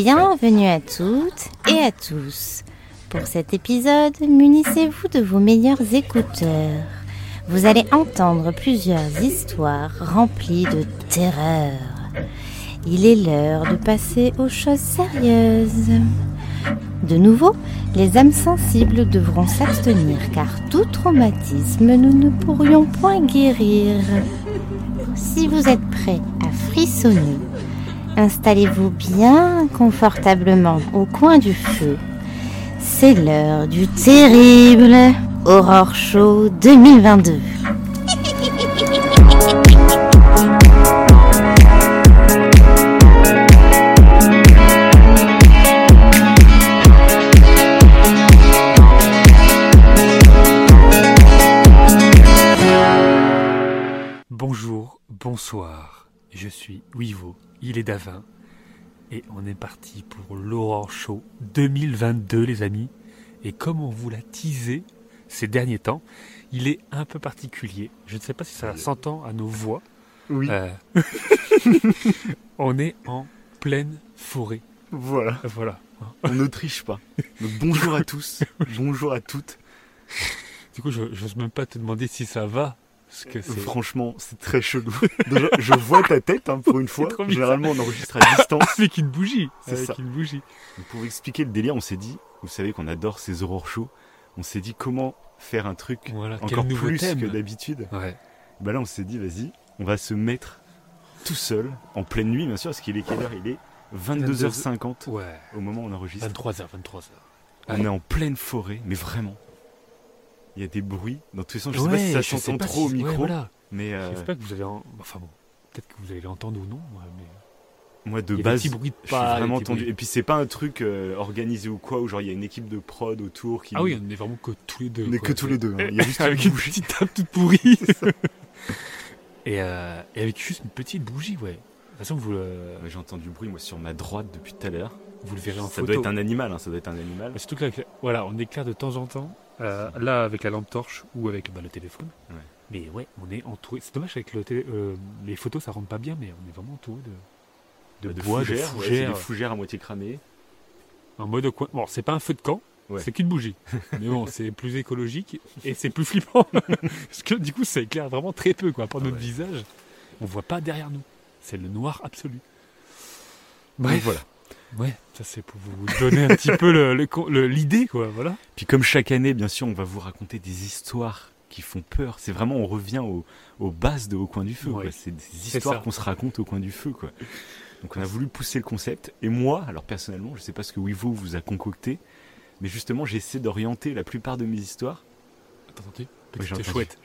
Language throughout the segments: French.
Bienvenue à toutes et à tous. Pour cet épisode, munissez-vous de vos meilleurs écouteurs. Vous allez entendre plusieurs histoires remplies de terreur. Il est l'heure de passer aux choses sérieuses. De nouveau, les âmes sensibles devront s'abstenir car tout traumatisme nous ne pourrions point guérir. Si vous êtes prêts à frissonner, installez-vous bien confortablement au coin du feu. C'est l'heure du terrible Aurore Show 2022. Bonjour, bonsoir, je suis Wivo, il est Davin, et on est parti pour l'Aurore Show 2022 les amis, et comme on vous l'a teasé ces derniers temps, il est un peu particulier, je ne sais pas si ça s'entend à nos voix, Oui, Euh, on est en pleine forêt, voilà. voilà. On ne triche pas. Donc, bonjour à tous, bonjour à toutes. Du coup je n'ose même pas te demander si ça va, parce que c'est... Franchement, c'est très chelou. Déjà, je vois ta tête hein, pour une fois. Généralement, on enregistre à distance. Avec une bougie, C'est ça. une bougie. Donc, pour expliquer le délire, on s'est dit, vous savez qu'on adore ces aurores shows, on s'est dit comment faire un truc Voilà, encore plus thème. que d'habitude. Ouais. Bah là, on s'est dit, vas-y, on va se mettre tout seul, en pleine nuit, bien sûr, parce qu'il est quelle heure? Il est 22h50 Ouais. au moment où on enregistre. 23h, 23h. On Ouais. est en pleine forêt, mais vraiment. Il y a des bruits. Dans tous les sens, je sais pas si ça s'entend trop au si- ouais, micro, voilà. mais euh, J'espère que vous avez. en- Enfin bon, peut-être que vous allez l'entendre ou non. mais moi de base, de je suis pas. vraiment petits tendu. bruits. Et puis c'est pas un truc euh, organisé ou quoi, où genre il y a une équipe de prod autour qui. Ah oui, on est vraiment que tous les deux. on est que tous les deux. hein. Il y a juste avec une petite table toute pourrie. et, euh, et avec juste une petite bougie, ouais. De toute façon, vous, Ouais, J'ai entendu du bruit moi sur ma droite depuis tout à l'heure. Vous le verrez en Ça photo. doit être un animal, hein, ça doit être un animal. Mais Surtout que là, voilà, on éclaire de temps en temps. euh, là, avec la lampe torche ou avec bah, le téléphone. Ouais. Mais ouais, on est entouré. C'est dommage avec le télé- euh, les photos, ça rentre pas bien, mais on est vraiment entouré de, de, de bois, fougères, de ouais, c'est fougères. des fougères à moitié cramées. En mode coin. Bon, c'est pas un feu de camp, Ouais. c'est qu'une bougie. Mais bon, c'est plus écologique et c'est plus flippant. Parce que du coup, ça éclaire vraiment très peu, quoi. Pour Ah notre ouais. visage, on voit pas derrière nous. C'est le noir absolu. Donc Bref, voilà. Ouais, ça c'est pour vous donner un petit peu l'idée, quoi. Voilà. Puis comme chaque année, bien sûr, on va vous raconter des histoires qui font peur. C'est vraiment, on revient au- aux bases de Au coin du feu. Ouais. C'est des histoires qu'on se raconte au coin du feu. Quoi. Donc on a voulu pousser le concept. Et moi, alors personnellement, je sais pas ce que Wivo vous a concocté, mais justement, j'essaie d'orienter la plupart de mes histoires. T'as entendu? J'ai entendu. chouette.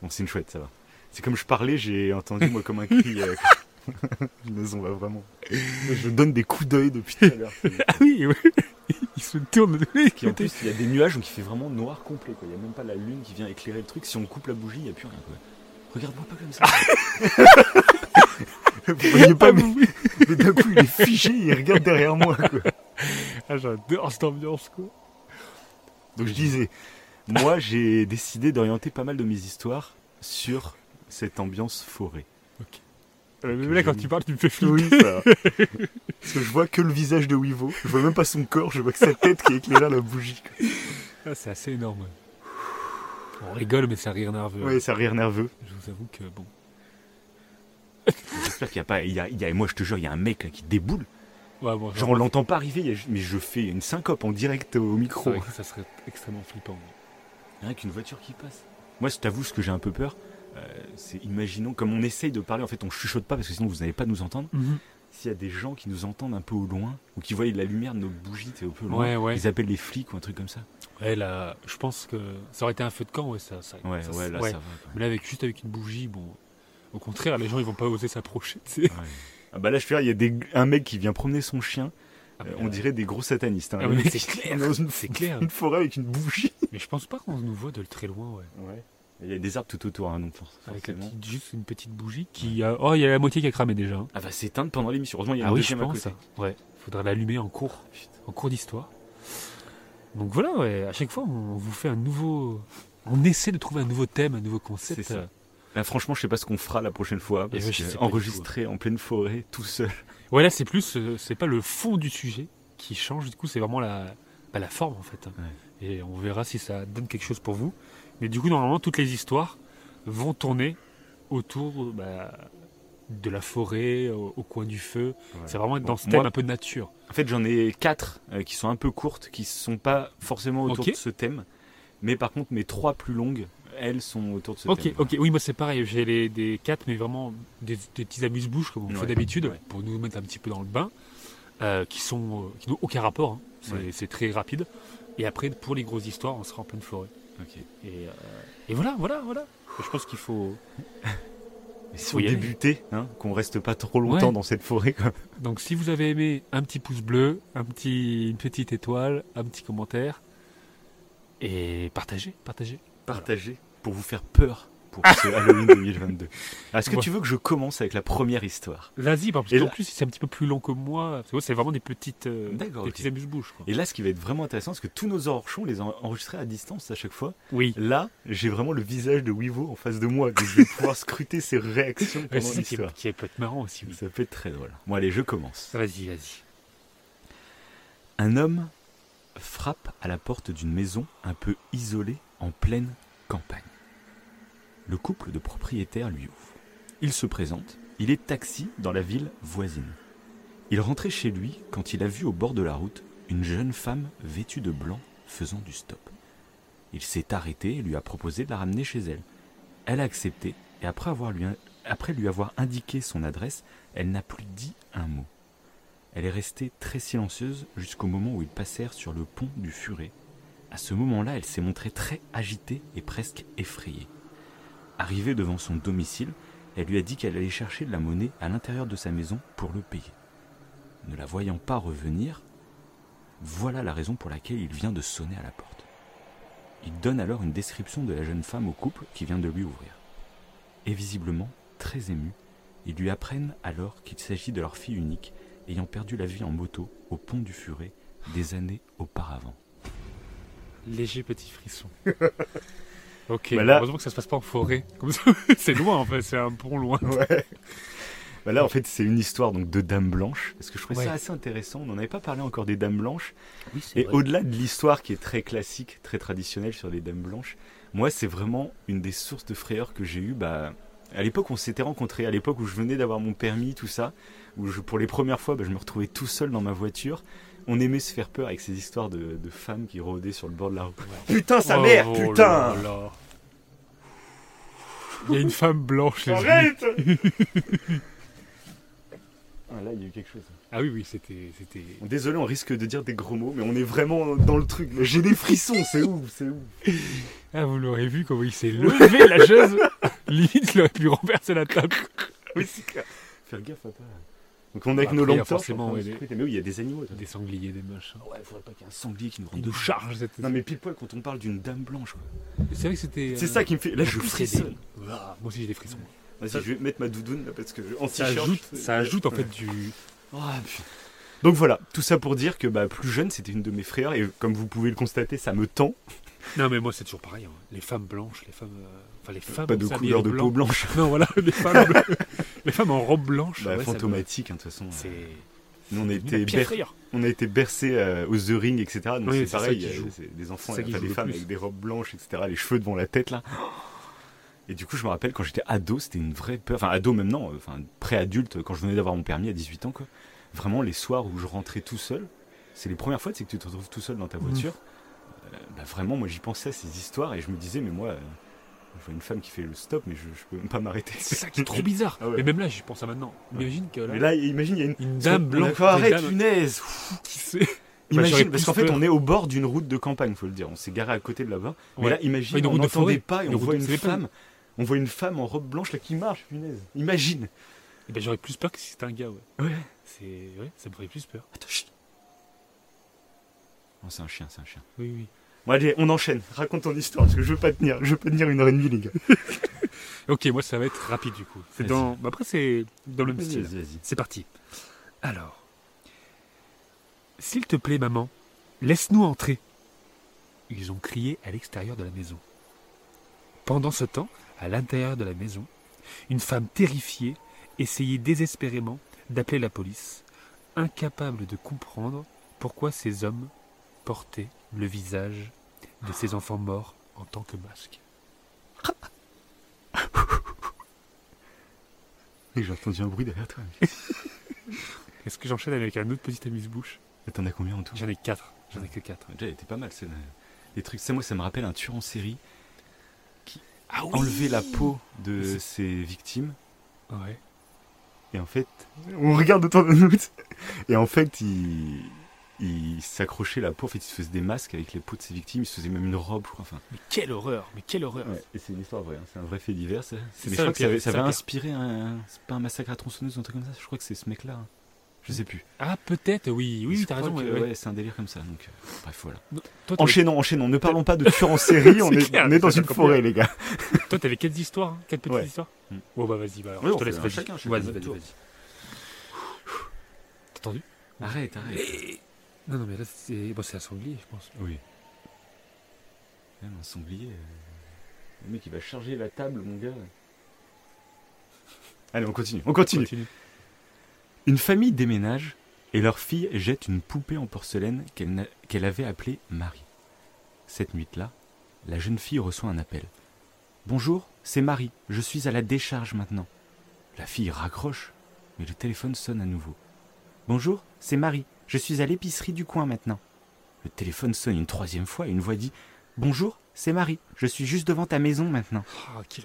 Bon, c'est une chouette, ça va. C'est comme je parlais, j'ai entendu moi comme un cri. euh, on va vraiment. Je donne des coups d'œil depuis tout à l'heure. Ah oui, oui. Il se tourne de tous en plus, il y a des nuages donc il fait vraiment noir complet. quoi. Il n'y a même pas la lune qui vient éclairer le truc. Si on coupe la bougie, il n'y a plus rien. quoi. Regarde-moi pas comme ça. Vous voyez pas, Ah, mais, oui. mais d'un coup il est figé, il regarde derrière moi. Quoi. Ah, j'adore cette ambiance, quoi. Donc je disais, moi j'ai décidé d'orienter pas mal de mes histoires sur cette ambiance forêt. Euh, là, quand tu parles, tu me fais flipper. Oui, ça. Parce que je vois que le visage de Wivo. Je vois même pas son corps, je vois que sa tête qui éclaire la bougie. quoi. Ah, c'est assez énorme. On rigole, mais c'est un rire nerveux. Ouais, ça rire nerveux. Je vous avoue que bon. J'espère qu'il n'y a pas. Il y a, il y a- moi je te jure, il y a un mec là qui déboule. Ouais, bon, Genre on l'entend pas arriver, mais je fais une syncope en direct au c'est micro. vrai que ça serait extrêmement flippant. Rien qu'une voiture qui passe. Moi, je t'avoue, ce que j'ai un peu peur, c'est imaginons, comme on essaye de parler, en fait, on chuchote pas parce que sinon vous n'allez pas nous entendre. S'il y a des gens qui nous entendent un peu au loin, ou qui voient la lumière de nos bougies, c'est un peu loin, Ouais, ouais. ils appellent les flics ou un truc comme ça. Ouais, là, je pense que ça aurait été un feu de camp, ouais, ça. ça Ouais, ça- ouais, là, ouais. ça va. quoi. Mais là, avec, juste avec une bougie, bon. Au contraire, les gens, ils vont pas oser s'approcher, tu sais. Ah bah là, je fais, il y a des, un mec qui vient promener son chien, Ah, euh, on dirait des gros satanistes. hein. Ah c'est clair, une, c'est clair. une forêt avec une bougie. Mais je pense pas qu'on nous voit de très loin, ouais. Ouais. Il y a des arbres tout autour, hein, donc Avec la forcément. petite- juste une petite bougie qui a. Oh, il y a la moitié qui a cramé déjà. hein. Ah va s'éteindre pendant l'émission. Heureusement, il y a Ah une oui, je deuxième à pense. côté. Ouais. Faudra l'allumer en cours. En cours d'histoire. Donc voilà, ouais. À chaque fois, on vous fait un nouveau. On essaie de trouver un nouveau thème, un nouveau concept. C'est ça. euh, Là, franchement, je sais pas ce qu'on fera la prochaine fois. Parce ouais, je que sais pas du enregistrer en pleine forêt, tout seul. Ouais, là, c'est plus, euh, c'est pas le fond du sujet qui change, du coup, c'est vraiment la, bah, la forme, en fait. Et on verra si ça donne quelque chose pour vous. Mais du coup, normalement, toutes les histoires vont tourner autour bah, de la forêt, au, au coin du feu. C'est vraiment être dans Bon, ce thème moi- un peu de nature. En fait, j'en ai quatre euh, qui sont un peu courtes, qui sont pas forcément autour Ok. de ce thème. Mais par contre, mes trois plus longues, elles sont autour de ce Ok, thème. ok, oui, moi c'est pareil, j'ai les, des quatre, mais vraiment des, des petits amuse-bouches comme on Ouais, fait d'habitude, ouais. pour nous mettre un petit peu dans le bain, euh, qui sont euh, qui n'ont aucun rapport, hein. c'est Ouais. c'est très rapide. Et après, pour les grosses histoires, on sera en pleine forêt. Et, euh, et voilà, voilà, voilà. Je pense qu'il faut. Débutait, hein, qu'on reste pas trop longtemps Ouais. dans cette forêt, quoi. Donc, si vous avez aimé, un petit pouce bleu, un petit, une petite étoile, un petit commentaire, et partagez, partagez. Partagez pour vous faire peur pour ce Halloween 2022. Alors, Est-ce que Ouais. tu veux que je commence avec la première histoire? Vas-y, parce qu'en là- plus, c'est un petit peu plus long que moi. Parce que moi, c'est vraiment des petites, euh, des ok. petits amuse-bouches. Et là, ce qui va être vraiment intéressant, c'est que tous nos hors on les a enregistrés à distance à chaque fois. Oui. Là, j'ai vraiment le visage de Wivo en face de moi, donc je vais pouvoir scruter ses réactions Ouais, pendant qui, l'histoire. est- qui peut être marrant aussi. Oui. Ça peut être très drôle. Bon, allez, je commence. Vas-y, vas-y. Un homme frappe à la porte d'une maison un peu isolée en pleine campagne. Le couple de propriétaires lui ouvre. Il se présente, il est taxi dans la ville voisine. Il rentrait chez lui quand il a vu au bord de la route une jeune femme vêtue de blanc faisant du stop. Il s'est arrêté et lui a proposé de la ramener chez elle. Elle a accepté et après, après lui avoir indiqué son adresse, elle n'a plus dit un mot. Elle est restée très silencieuse jusqu'au moment où ils passèrent sur le pont du Furet. À ce moment-là, elle s'est montrée très agitée et presque effrayée. Arrivée devant son domicile, elle lui a dit qu'elle allait chercher de la monnaie à l'intérieur de sa maison pour le payer. Ne la voyant pas revenir, voilà la raison pour laquelle il vient de sonner à la porte. Il donne alors une description de la jeune femme au couple qui vient de lui ouvrir. Et visiblement, très ému, ils lui apprennent alors qu'il s'agit de leur fille unique ayant perdu la vie en moto au pont du Furet des années auparavant. Léger petit frisson. ok, Bah là- heureusement que ça se passe pas en forêt. Comme ça, c'est loin en fait, c'est un pont loin. Ouais. Bah là, en fait, c'est une histoire donc de Dame Blanche, parce que je trouvais Ouais. ça assez intéressant? On n'en avait pas parlé encore des Dames Blanches. Oui, Et au-delà de l'histoire qui est très classique, très traditionnelle sur les Dames Blanches, moi, c'est vraiment une des sources de frayeur que j'ai eues. Bah, à l'époque, on s'était rencontrés, à l'époque où je venais d'avoir mon permis, tout ça, où je, pour les premières fois, bah, je me retrouvais tout seul dans ma voiture. On aimait se faire peur avec ces histoires de, de femmes qui rôdaient sur le bord de la route. Putain, sa mère, Oh putain là là. Il y a une femme blanche. Arrête Ah, Là, il y a eu quelque chose. Ah oui, oui, c'était. c'était... Désolé, on risque de dire des gros mots, mais on est vraiment dans le truc. J'ai des frissons, c'est ouf, c'est ouf. Ah, vous l'aurez vu comment il s'est levé la chaise. Limite, il aurait pu renverser la table. Oui, c'est clair. Faire gaffe à pas. Donc on est avec nos il a lampes forcément, ouais. Mais oui, il y a des animaux. Des sangliers, des machins. Ouais, faudrait pas qu'il y ait un sanglier qui nous Il rende de charge cette. Non mais pile poil quand on parle d'une dame blanche. C'est vrai que c'était. C'est euh, ça qui me fait. Là je frissonne. Ah, moi aussi j'ai des frissons. Vas-y, Ça- je vais mettre ma doudoune là parce que en Ça ajoute, ça ajoute en Ouais. fait du. Putain. Donc voilà, tout ça pour dire que bah, plus jeune, c'était une de mes frères et comme vous pouvez le constater, ça me tend. Non, mais moi c'est toujours pareil. hein. Les femmes blanches, les femmes. euh, Enfin, les femmes. Pas de couleur de blanc. peau blanche. Non, voilà, les femmes, les femmes en robe blanche. Bah, ouais, me- fantomatique, hein, de toute façon. C'est. Nous, on a été, ber- frayeur. on a été bercés euh, aux The Ring, etc. Donc Oui, c'est pareil, euh, des enfants, enfin, des femmes avec des robes blanches, etc. Les cheveux devant la tête là. Et du coup, je me rappelle quand j'étais ado, c'était une vraie peur. Enfin, ado maintenant, euh, enfin, pré-adulte, quand je venais d'avoir mon permis à 18 ans, quoi. Vraiment, les soirs où je rentrais tout seul, c'est les premières fois c'est que tu te retrouves tout seul dans ta Mhm. voiture. Euh, bah, vraiment, moi, j'y pensais à ces histoires et je me disais, mais moi, euh, je vois une femme qui fait le stop, mais je, je peux même pas m'arrêter. C'est ça qui est trop bizarre. Ah ouais. Mais même là, je pense à maintenant. Imagine que là, Mais là, imagine, il y a une, une dame blanche. Arrête, dame punaise qui sait. Imagine, parce qu'en fait, peur. on est au bord d'une route de campagne, faut le dire. On s'est garé à côté de là-bas. Mais là, imagine, on n'entendait pas et Une on voit une femme. On voit une femme en robe blanche là qui marche, punaise. Imagine. Eh ben, j'aurais plus peur que si c'était un gars, ouais. Ouais. C'est, ouais, ça me ferait plus peur. Attends, chut. Oh, c'est un chien, c'est un chien. Oui, oui. Bon, allez, on enchaîne. Raconte ton histoire, parce que je veux pas tenir. Je veux pas tenir une heure et demie, les gars. Ok, moi ça va être rapide du coup. C'est dans. bah, après, c'est dans le même style. vas-y, vas-y. C'est parti. Alors. S'il te plaît, maman, laisse-nous entrer. Ils ont crié à l'extérieur de la maison. Pendant ce temps, à l'intérieur de la maison. Une femme terrifiée essayait désespérément d'appeler la police, incapable de comprendre pourquoi ces hommes portaient le visage de ces enfants morts en tant que masque. J'ai entendu un bruit derrière toi. Est-ce que j'enchaîne avec un autre petit amuse-bouche? T'en as combien en tout? J'en ai quatre. J'en ai que quatre. Déjà, elle était pas mal Les trucs, ça, moi, ça me rappelle un tueur en série qui Ah enlevait la peau de ses victimes. Ouais. Et en fait, on regarde autour de nous. Et en fait, il, il s'accrochait la peau. En fait, il se faisait des masques avec les peaux de ses victimes. Il se faisait même une robe, je crois. Enfin, Mais quelle horreur Mais quelle horreur ouais. Et c'est une histoire vraie. hein. C'est un vrai fait divers. Ça. C'est Mais ça, je crois que ça ça avait inspiré un. C'est pas un massacre à tronçonneuse ou un truc comme ça. Je crois que c'est ce mec-là. hein. Je sais plus. Ah, peut-être, oui. Oui, t'as raison. que, ouais, c'est un délire comme ça. Donc, euh, bref, voilà. Toi, Enchaînons, enchaînons. Ne parlons pas de tueurs en série. on, est, clair, on est dans une forêt, les gars. toi, t'avais quatre histoires hein Quatre petites histoires Mm. Bon, bah, vas-y. Bah, je te laisse. chacun, vas-y, vas-y. T'as entendu Arrête, arrête. Non, non, mais là, c'est bon, un sanglier, je pense. Oui. Même un sanglier. euh, Le mec, il va charger la table, mon gars. Allez, on continue. On continue. Continue. Une famille déménage et leur fille jette une poupée en porcelaine qu'elle avait appelée Marie. Cette nuit-là, la jeune fille reçoit un appel. Bonjour, c'est Marie. Je suis à la décharge maintenant. La fille raccroche, mais le téléphone sonne à nouveau. Bonjour, c'est Marie. Je suis à l'épicerie du coin maintenant. Le téléphone sonne une troisième fois et une voix dit Bonjour, c'est Marie. Je suis juste devant ta maison maintenant. Ah, quel-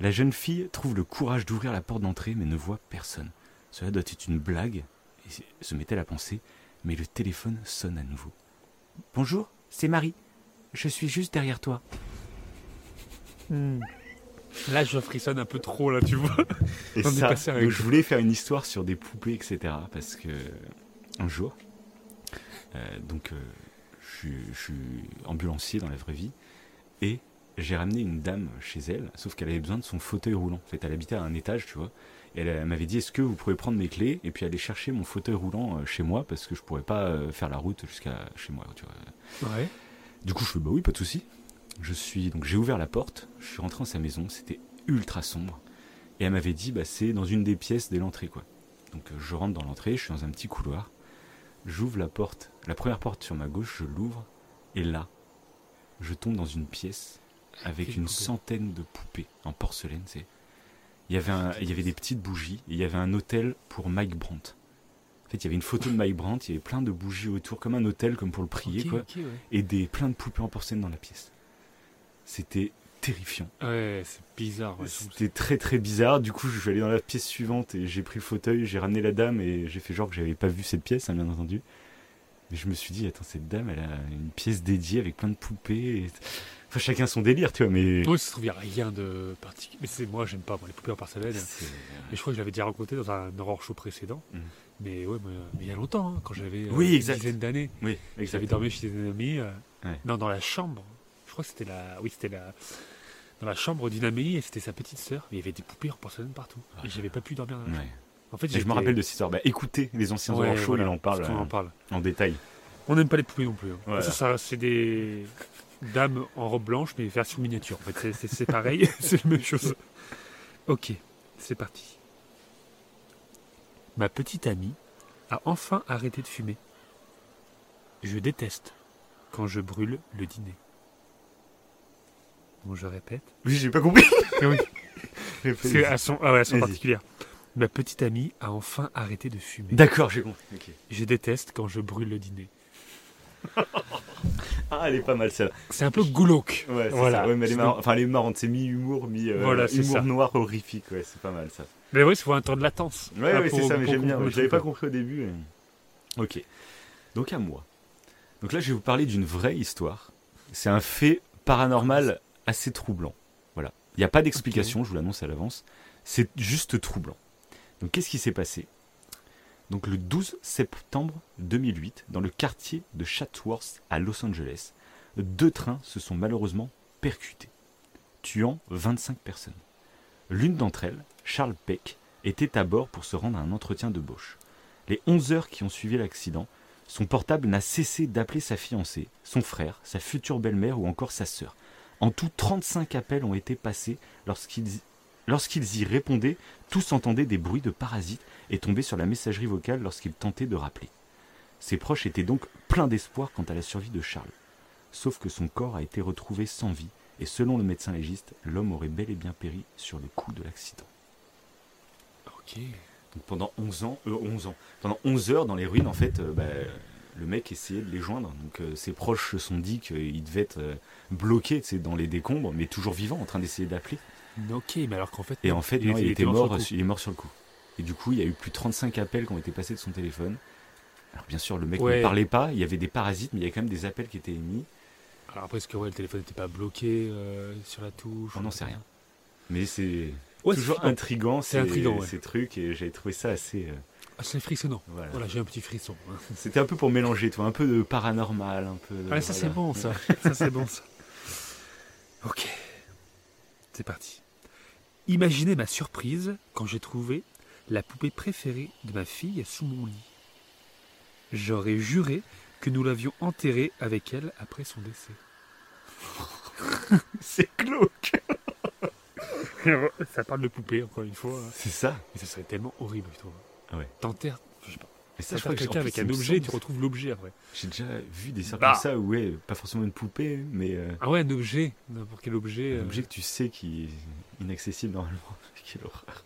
La jeune fille trouve le courage d'ouvrir la porte d'entrée mais ne voit personne. Cela doit être une blague, et se met-elle à penser, mais le téléphone sonne à nouveau. Bonjour, c'est Marie. Je suis juste derrière toi. Hmm. Là, je frissonne un peu trop, là, tu vois. Et On est ça, passé avec donc ça. je voulais faire une histoire sur des poupées, etc. Parce que un jour, euh, donc euh, je, suis- je suis ambulancier dans la vraie vie, et j'ai ramené une dame chez elle, sauf qu'elle avait besoin de son fauteuil roulant. En fait, elle habitait à un étage, tu vois. Et elle, elle m'avait dit est-ce que vous pouvez prendre mes clés et puis aller chercher mon fauteuil roulant euh, chez moi parce que je pourrais pas euh, faire la route jusqu'à chez moi, tu vois. Ouais. Du coup, je fais bah oui, pas de souci. Je suis donc j'ai ouvert la porte, je suis rentré dans sa maison, c'était ultra sombre et elle m'avait dit bah c'est dans une des pièces dès l'entrée quoi. Donc euh, je rentre dans l'entrée, je suis dans un petit couloir, j'ouvre la porte, la première porte sur ma gauche, je l'ouvre et là, je tombe dans une pièce avec une centaine de poupées en porcelaine, c'est. Il y avait un, il y avait des petites bougies et il y avait un hôtel pour Mike Brandt. En fait, il y avait une photo de Mike Brandt, il y avait plein de bougies autour, comme un hôtel, comme pour le prier, quoi ouais. et des plein de poupées en porcelaine dans la pièce. C'était terrifiant. Ouais, c'est bizarre. Ouais, C'était très très bizarre. Du coup, je suis allé dans la pièce suivante et j'ai pris le fauteuil, j'ai ramené la dame et j'ai fait genre que j'avais pas vu cette pièce, hein, bien entendu. Mais je me suis dit, attends, cette dame, elle a une pièce dédiée avec plein de poupées. et- Enfin, chacun son délire, tu vois, mais. Moi, je trouve qu'il n'y a rien de particulier. Mais c'est moi, j'aime pas moi, les poupées en porcelaine. Mais je crois que je l'avais déjà rencontré dans un horror show précédent. Mhm. Mais ouais, mais, mais il y a longtemps, hein, quand j'avais euh, Oui, une exact. dizaine d'années. Oui, J'avais dormi chez des amis. euh, Ouais. Non, dans la chambre. Je crois que c'était la. Oui, c'était la. Dans la chambre d'une amie et c'était sa petite sœur. Il y avait des poupées en porcelaine partout. Ah. Et j'avais pas pu dormir dans la chambre. Ouais. En fait, je me rappelle de cette histoire. Bah, écoutez les anciens Ouais, shows, voilà, il en parle en euh, parle. en détail. On n'aime pas les poupées non plus. hein. Voilà. Ça, ça, c'est des dames en robe blanche, mais version miniature. En fait, c'est- c'est c'est pareil, c'est la même chose. Ok, c'est parti. Ma petite amie a enfin arrêté de fumer. Je déteste quand je brûle le dîner. Bon, je répète. Oui, j'ai pas compris. C'est à son, ah ouais. Ma petite amie a enfin arrêté de fumer. D'accord, j'ai compris. Ok. Je déteste quand je brûle le dîner. Ah, elle est pas mal celle-là. C'est un peu glauque. Ouais, Voilà. ça. Ouais, mais elle est marrante. Enfin, elle est marrante. C'est mi-humour, mi euh, Voilà, noir horrifique. Ouais, c'est pas mal ça. Mais oui, il faut un temps de latence. Ouais, ouais, c'est ça. Mais j'aime bien. Je l'avais pas compris au début. mais- Ok. Donc à moi. Donc là, je vais vous parler d'une vraie histoire. C'est un fait paranormal assez troublant. Voilà. Il n'y a pas d'explication. Je vous l'annonce à l'avance. C'est juste troublant. Donc qu'est-ce qui s'est passé? Donc le 12 septembre 2008, dans le quartier de Chatsworth à Los Angeles, deux trains se sont malheureusement percutés, tuant 25 personnes. L'une d'entre elles, Charles Peck, était à bord pour se rendre à un entretien de Bosch. Les 11 heures qui ont suivi l'accident, son portable n'a cessé d'appeler sa fiancée, son frère, sa future belle-mère ou encore sa sœur. En tout, 35 appels ont été passés. Lorsqu'ils lorsqu'ils y répondaient, tous entendaient des bruits de parasites et tombaient sur la messagerie vocale lorsqu'ils tentaient de rappeler. Ses proches étaient donc pleins d'espoir quant à la survie de Charles. Sauf que son corps a été retrouvé sans vie, et selon le médecin légiste, l'homme aurait bel et bien péri sur le coup de l'accident. Ok. Donc pendant 11 ans, euh, 11 ans, pendant 11 heures dans les ruines, en fait, euh, bah, le mec essayait de les joindre. Donc euh, ses proches se sont dit qu'il devait être euh, bloqué dans les décombres, mais toujours vivant, en train d'essayer d'appeler. Ok, mais alors qu'en fait. Et en fait, non, il, était mort, coup. il est mort sur le coup. Et du coup, il y a eu plus de 35 appels qui ont été passés de son téléphone. Alors bien sûr, le mec Ouais. ne parlait pas, il y avait des parasites, mais il y a quand même des appels qui étaient émis. Alors après, est-ce que ouais, le téléphone n'était pas bloqué euh, sur la touche On n'en sait rien. Mais c'est Ouais, toujours intriguant, C'est ces, intriguant, ces trucs, et j'avais trouvé ça assez... Ah, c'est frissonnant. voilà. Voilà, j'ai un petit frisson. hein. C'était un peu pour mélanger, toi, un peu de paranormal, un peu... de- Ah, ça c'est bon, ça. ça c'est bon, ça. Ok. C'est parti. Imaginez ma surprise quand j'ai trouvé la poupée préférée de ma fille sous mon lit. J'aurais juré que nous l'avions enterrée avec elle après son décès. C'est glauque ça parle de poupée, encore une fois. C'est ça Mais ça serait tellement horrible, je trouve. Ah ouais. T'enterres, je sais pas. Et ça, je crois que quelqu'un avec un objet, tu retrouves l'objet après. J'ai déjà vu des cercles Bah. comme ça où, ouais, pas forcément une poupée, mais euh, Ah ouais, un objet. N'importe quel objet. un euh, objet que tu sais qui est inaccessible normalement. Quelle horreur.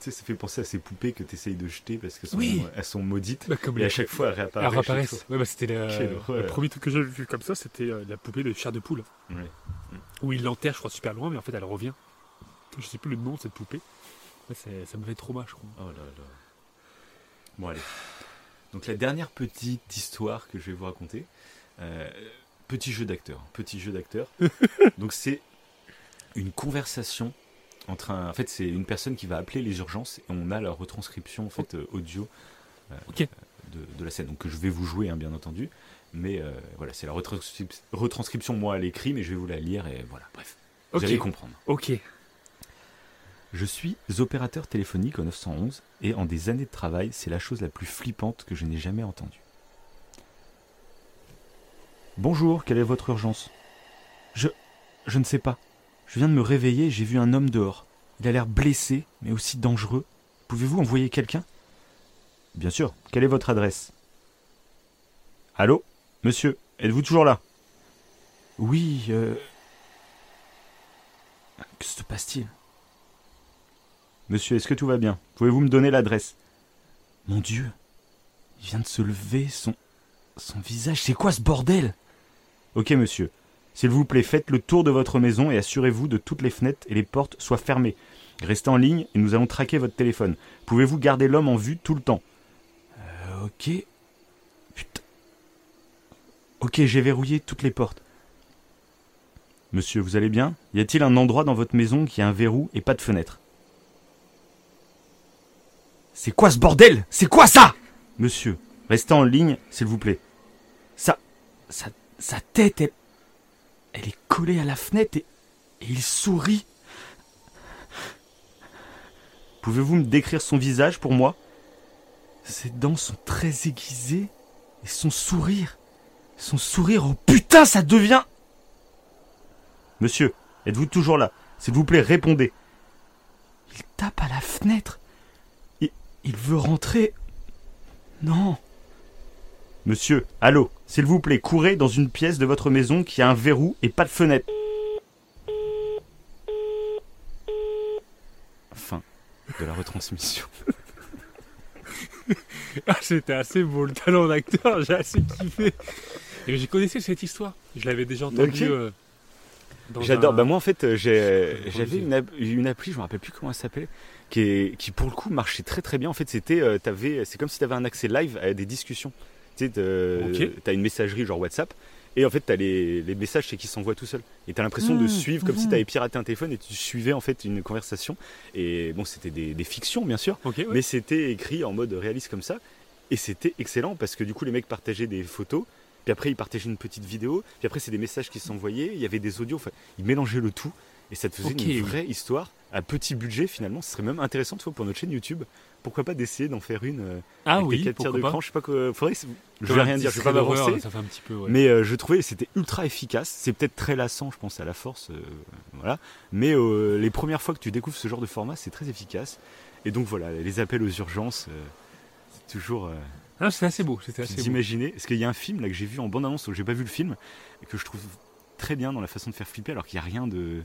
Tu sais, ça fait penser à ces poupées que tu essayes de jeter parce qu'elles sont, Oui. elles sont maudites. bah, comme Et à chaque fois, elles réapparaissent. Elle réapparaissent. Ouais, bah, c'était le premier truc que j'ai vu comme ça, c'était euh, la poupée de chair de poule. Ouais. Où il l'enterre, je crois, super loin, mais en fait, elle revient. Je sais plus le nom de cette poupée. Ouais, ça me fait trop mal, je crois. Oh là là. Bon, allez. Donc, la dernière petite histoire que je vais vous raconter. euh, petit jeu d'acteur. Petit jeu d'acteur. Donc, c'est une conversation entre un. En fait, c'est une personne qui va appeler les urgences et on a la retranscription en fait, audio euh, de, de la scène. Donc, que je vais vous jouer, hein, bien entendu. Mais euh, voilà, c'est la retranscrip- retranscription, moi, à l'écrit, mais je vais vous la lire et voilà, bref. Vous allez comprendre. Ok. Je suis opérateur téléphonique au 911 et en des années de travail, c'est la chose la plus flippante que je n'ai jamais entendue. Bonjour, quelle est votre urgence? Je. Je ne sais pas. Je viens de me réveiller j'ai vu un homme dehors. Il a l'air blessé, mais aussi dangereux. Pouvez-vous envoyer quelqu'un? Bien sûr. Quelle est votre adresse? Allô? Monsieur, êtes-vous toujours là? Oui, euh. Que se passe-t-il? Monsieur, est-ce que tout va bien? Pouvez-vous me donner l'adresse? Mon Dieu, il vient de se lever, son. son visage, c'est quoi ce bordel? Ok, monsieur. S'il vous plaît, faites le tour de votre maison et assurez-vous de toutes les fenêtres et les portes soient fermées. Restez en ligne et nous allons traquer votre téléphone. Pouvez-vous garder l'homme en vue tout le temps? Euh, ok. Putain. Ok, j'ai verrouillé toutes les portes. Monsieur, vous allez bien? Y a-t-il un endroit dans votre maison qui a un verrou et pas de fenêtre? C'est quoi ce bordel? C'est quoi ça? Monsieur, restez en ligne, s'il vous plaît. Sa, sa, sa tête, elle, elle est collée à la fenêtre et, et il sourit. Pouvez-vous me décrire son visage pour moi? Ses dents sont très aiguisées et son sourire, son sourire, oh putain, ça devient... Monsieur, êtes-vous toujours là? S'il vous plaît, répondez. Il tape à la fenêtre. Il, veut rentrer. Non. Monsieur, allô, s'il vous plaît, courez dans une pièce de votre maison qui a un verrou et pas de fenêtre. Fin de la retransmission. Ah, c'était assez beau le talent d'acteur, j'ai assez kiffé. Et j'ai connaissé cette histoire. Je l'avais déjà entendue. Euh, J'adore. un- Bah moi en fait euh, j'avais une, une appli, je me rappelle plus comment elle s'appelait, qui est, qui pour le coup marchait très très bien. En fait c'était euh, t'avais c'est comme si tu avais un accès live à des discussions. Tu sais t'as- Ok. t'as une messagerie genre WhatsApp et en fait t'as les, les messages c'est qui s'envoient tout seul. Et t'as l'impression de Mmh, suivre comme si mmh. t'avais piraté un téléphone et tu suivais en fait une conversation. Et bon c'était des, des fictions bien sûr, ouais. mais c'était écrit en mode réaliste comme ça. Et c'était excellent parce que du coup les mecs partageaient des photos, puis après ils partageaient une petite vidéo, puis après c'est des messages qui s'envoyaient, il y avait des audios, enfin ils mélangeaient le tout et ça te faisait une vraie histoire. à petit budget finalement, ce serait même intéressant tu vois, pour notre chaîne YouTube. Pourquoi pas d'essayer d'en faire une euh, Ah avec des oui, captures pourquoi pas. d'écran Je sais pas quoi. Faudrait. Je vais rien dire, je vais pas m'avancer. Ça fait un petit peu. ouais. Mais euh, je trouvais que c'était ultra efficace. C'est peut-être très lassant, je pense, à la force. euh, voilà. Mais les premières fois que tu découvres ce genre de format, c'est très efficace. Et donc voilà, les appels aux urgences, c'est toujours. euh, Ah, c'était assez beau. C'était assez beau. d'imaginer. Parce qu'il y a un film là que j'ai vu en bande-annonce, où j'ai pas vu le film, et que je trouve très bien dans la façon de faire flipper, alors qu'il n'y a rien de.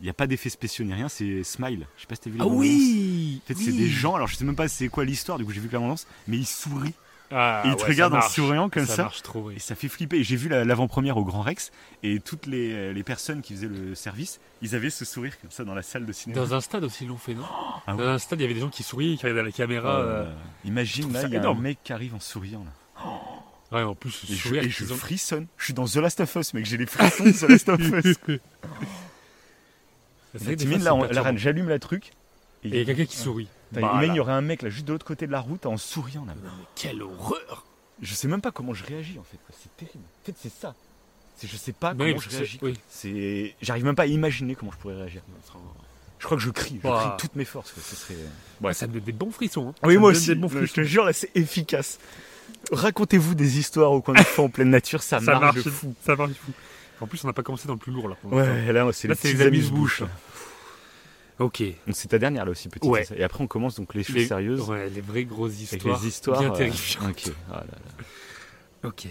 Il n'y a pas d'effets spéciaux ni rien, c'est Smile. Je sais pas si t'as vu les Ah oui. En fait, c'est des gens, alors je sais même pas c'est quoi l'histoire, du coup j'ai vu que la bande-annonce, mais ils sourient. Ah, Et ils te regardent en souriant comme ça. ça. marche trop. oui. Et ça fait flipper. J'ai vu la- l'avant-première au Grand Rex, et toutes les, les personnes qui faisaient le service, ils avaient ce sourire comme ça dans la salle de cinéma. Dans un stade aussi, ils l'ont fait, non Ah Dans un stade, il y avait des gens qui souriaient, qui regardaient la caméra. Euh, euh, imagine là, il y a énorme. un mec qui arrive en souriant là. Ouais, en plus, Et je, et je ont- frissonne. Je suis dans The Last of Us, mec, j'ai les frissons de The Last of Us. C'est fois, là, on- là, perturbant. j'allume la truc. Et il y a quelqu'un qui sourit. Bah, il y aurait un mec là juste de l'autre côté de la route en souriant là. Mais Quelle horreur Je sais même pas comment je réagis en fait. C'est terrible. En fait, c'est ça. C'est je sais pas comment je réagis. oui. C'est j'arrive même pas à imaginer comment je pourrais réagir. Je crois que je crie, je Bah. crie toutes mes forces. quoi. Ce serait. Ouais, ça me donne des bons frissons. hein. Oui, Ça moi aussi. Des bons je frissons. te jure, là, c'est efficace. Racontez-vous des histoires au coin du feu en pleine nature, ça, Ça marche, marche, de fou. ça marche de fou. En plus, on n'a pas commencé dans le plus lourd là. Ouais, là, c'est Là, les les amuse-bouches. Ok. C'est ta dernière là aussi, petite. Ouais. Et après, on commence donc les choses Les, sérieuses. ouais, les vraies grosses Avec histoires. les histoires. Bien euh, terrifiantes. Ok. Ah là là. Ok.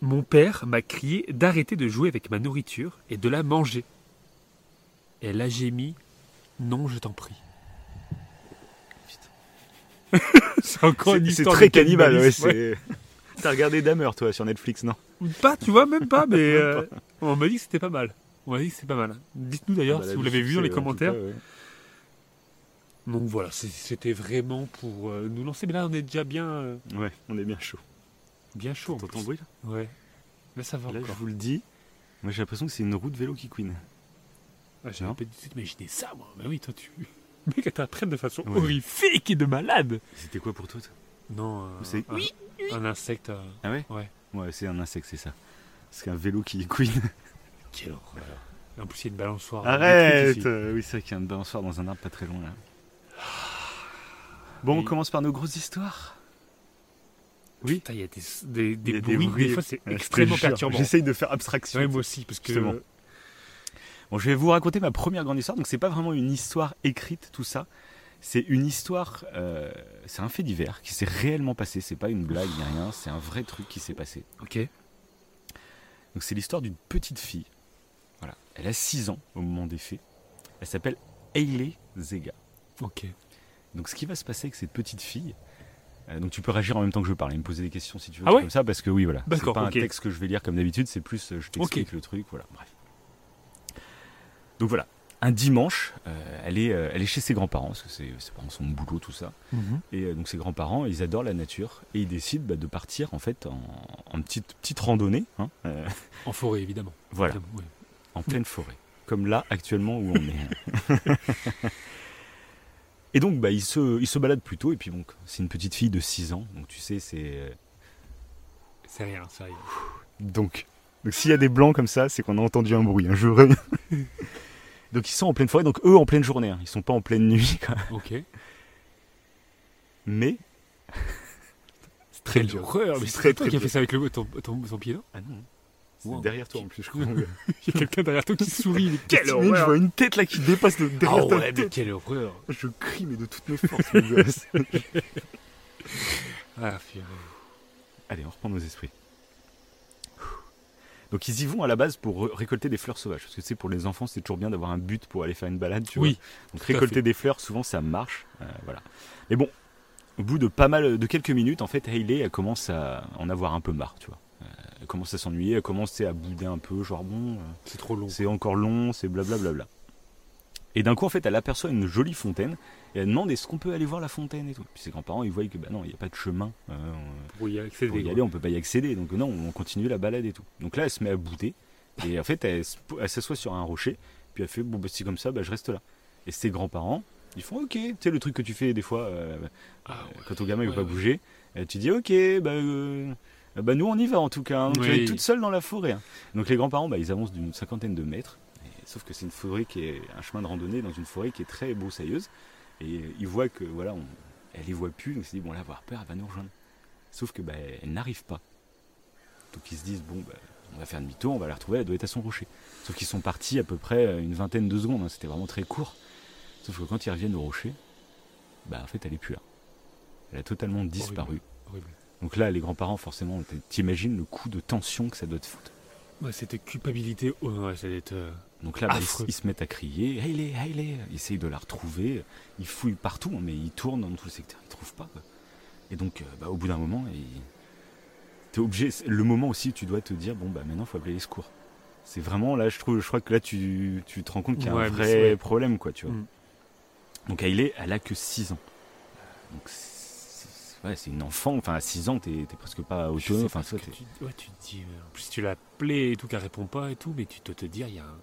Mon père m'a crié d'arrêter de jouer avec ma nourriture et de la manger. Elle a gémi. Non, je t'en prie. c'est encore une C'est- C'est histoire très cannibale, ouais. T'as regardé Dahmer, toi, sur Netflix, non? Pas, tu vois, même pas, mais euh, on m'a dit que c'était pas mal. On m'a dit que c'était pas mal. Dites-nous d'ailleurs Bah, si vous l'avez vu dans les commentaires. cas, ouais. Donc voilà, c'était vraiment pour euh, nous lancer. Mais là, on est déjà bien, euh, Ouais, on est bien chaud. bien chaud. en T'entends le bruit là? Ouais. Là, ça va Là, je vous le dis. Moi, j'ai l'impression que c'est une roue de vélo qui couine. Ah, J'avais pas du tout imaginé ça, moi. Bah oui, toi, tu. Mec, elle t'apprenne de façon Ouais. horrifique et de malade. C'était quoi pour toi toi Non, euh, C'est- un, un insecte. euh, Ah ouais Ouais. Ouais, c'est un insecte, c'est ça. C'est qu'un vélo qui couine. Quelle horreur. En plus, il y a une balançoire. Arrête des trucs ici. Euh, Oui, c'est vrai qu'il y a une balançoire dans un arbre pas très loin là. Bon, on commence par nos grosses histoires. Oui. Putain, il y a des, des, des Il y a des bruits. bruits. Des fois, c'est Ouais, je te extrêmement jure, perturbant. J'essaye de faire abstraction. Ouais, moi aussi, parce que. Justement. Bon, je vais vous raconter ma première grande histoire. Donc, c'est pas vraiment une histoire écrite, tout ça. C'est une histoire. euh, c'est un fait divers qui s'est réellement passé. C'est pas une blague ni rien. C'est un vrai truc qui s'est passé. Ok. Donc, c'est l'histoire d'une petite fille. Voilà. Elle a 6 ans au moment des faits. Elle s'appelle Hailey Zega. Ok. Donc, ce qui va se passer avec cette petite fille. euh, donc, tu peux réagir en même temps que je parle et me poser des questions si tu veux. Ah ouais comme ça, parce que oui, voilà. C'est pas un texte que je vais lire comme d'habitude. C'est plus, euh, je t'explique le truc. Voilà. Bref. Donc, voilà. Un dimanche, euh, elle, est, euh, elle est chez ses grands-parents, parce que ses, ses parents sont au boulot, tout ça. Et euh, donc ses grands-parents, ils adorent la nature et ils décident bah, de partir en fait en, en petite, petite randonnée, hein, En forêt, évidemment. voilà, Évidemment, en pleine forêt, comme là actuellement où on est. et donc bah, ils, se, ils se baladent plutôt et puis bon, c'est une petite fille de 6 ans, donc tu sais c'est... C'est rien, c'est rien. Donc, donc s'il y a des blancs comme ça, c'est qu'on a entendu un bruit, un juré. donc ils sont en pleine forêt, donc eux en pleine journée, hein, ils sont pas en pleine nuit, quoi. Ok. mais... c'est très Quelle dur. horreur, mais C'est très, toi très qui a fait ça avec le, ton, ton, ton pied, non? Ah non, c'est Wow. derrière toi en plus, je crois. Il y a quelqu'un derrière toi qui sourit. mais Quelle T'imagines, Je horreur vois une tête là qui dépasse de Ah derrière ta ouais, mais tête. quelle horreur Je crie mais de toutes mes forces. mon gosse. Ah, purée. Allez, on reprend nos esprits. Donc ils y vont à la base pour récolter des fleurs sauvages. Parce que sais, pour les enfants, c'est toujours bien d'avoir un but pour aller faire une balade. Tu Oui, vois. Donc récolter des fleurs, souvent ça marche. euh, voilà. Mais bon, au bout de pas mal de quelques minutes, en fait, Hailey, elle commence à en avoir un peu marre, tu vois. Euh, Elle commence à s'ennuyer, elle commence à bouder un peu, genre bon, euh, c'est trop long. c'est encore long, c'est blablabla. Et d'un coup, en fait, elle aperçoit une jolie fontaine et elle demande est-ce qu'on peut aller voir la fontaine et tout. Puis ses grands-parents, ils voient que bah non, il n'y a pas de chemin euh, Pour y accéder. pour y aller, on peut pas y accéder. Donc non, on continue la balade et tout. Donc là, elle se met à bouder et en fait, elle, elle s'assoit sur un rocher. Puis elle fait bon, bah, c'est comme ça, bah, je reste là. Et ses grands-parents, ils font ok, tu sais le truc que tu fais des fois euh, Ah, euh, ouais. quand ton gamin il veut pas ouais. bouger. Tu dis ok, bah, euh, bah nous on y va en tout cas. hein. Donc Oui. être toute seule dans la forêt. hein. Donc les grands-parents, bah, ils avancent d'une cinquantaine de mètres. Sauf que c'est une forêt qui est un chemin de randonnée dans une forêt qui est très broussailleuse. Et il voit que voilà, on, elle les voit plus, donc il se dit bon là, avoir peur, elle va nous rejoindre. Sauf que bah, elle n'arrive pas. Donc ils se disent bon, bah, on va faire demi-tour, on va la retrouver, elle doit être à son rocher. Sauf qu'ils sont partis à peu près une vingtaine de secondes, hein, c'était vraiment très court. Sauf que quand ils reviennent au rocher, bah en fait elle est plus là. Elle a totalement disparu. Donc là, les grands-parents, forcément, t'imagines le coup de tension que ça doit te foutre. Ouais, cette culpabilité, oh, ouais, ça doit être. Euh, Donc là, bah, ils, se mettent à crier, Hayley, Hayley Ils essayent de la retrouver. Ils fouillent partout, hein, mais ils tournent dans tout le secteur, ils ne trouvent pas. Et donc, euh, bah, au bout d'un moment, t'es obligé. Le moment aussi tu dois te dire, bon, bah maintenant, il faut appeler les secours. C'est vraiment là, je trouve, je crois que là, tu, tu te rends compte qu'il y a un vrai problème, quoi, tu vois. Mm. Donc Hayley, elle a que 6 ans. Donc ouais, c'est une enfant, enfin à 6 ans, t'es presque pas autonome. Enfin, tu, ouais, tu te dis, euh, en plus tu l'appelais et tout, qu'elle répond pas et tout, mais tu dois te dire, il y, a un,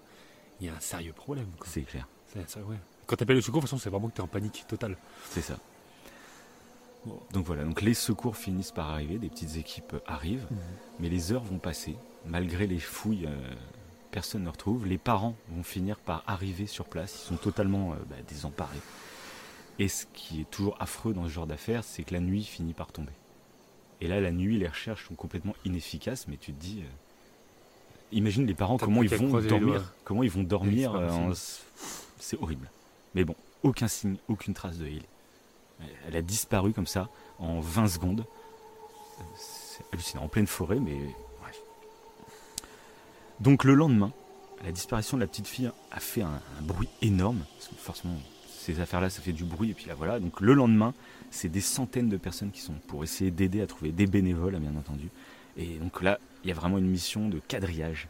y a un sérieux problème. C'est clair. Ça, ouais. Quand t'appelles le secours, de toute façon, c'est vraiment que t'es en panique totale. C'est ça. Donc voilà, donc les secours finissent par arriver, des petites équipes arrivent, mhm. mais les heures vont passer, malgré les fouilles, euh, personne ne retrouve. Les parents vont finir par arriver sur place, ils sont totalement euh, bah, désemparés. Et ce qui est toujours affreux dans ce genre d'affaires, c'est que la nuit finit par tomber. Et là, la nuit, les recherches sont complètement inefficaces, mais tu te dis, euh, imagine les parents comment ils vont dormir, comment ils vont dormir, c'est horrible. Mais bon, aucun signe, aucune trace de Hailey. Elle a disparu comme ça en 20 secondes. C'est hallucinant, en pleine forêt, mais bref. Donc le lendemain, la disparition de la petite fille a fait un, un bruit énorme, parce que forcément ces affaires-là, ça fait du bruit, et puis là voilà. Donc le lendemain, c'est des centaines de personnes qui sont pour essayer d'aider à trouver des bénévoles, bien entendu. Et donc là, il y a vraiment une mission de quadrillage.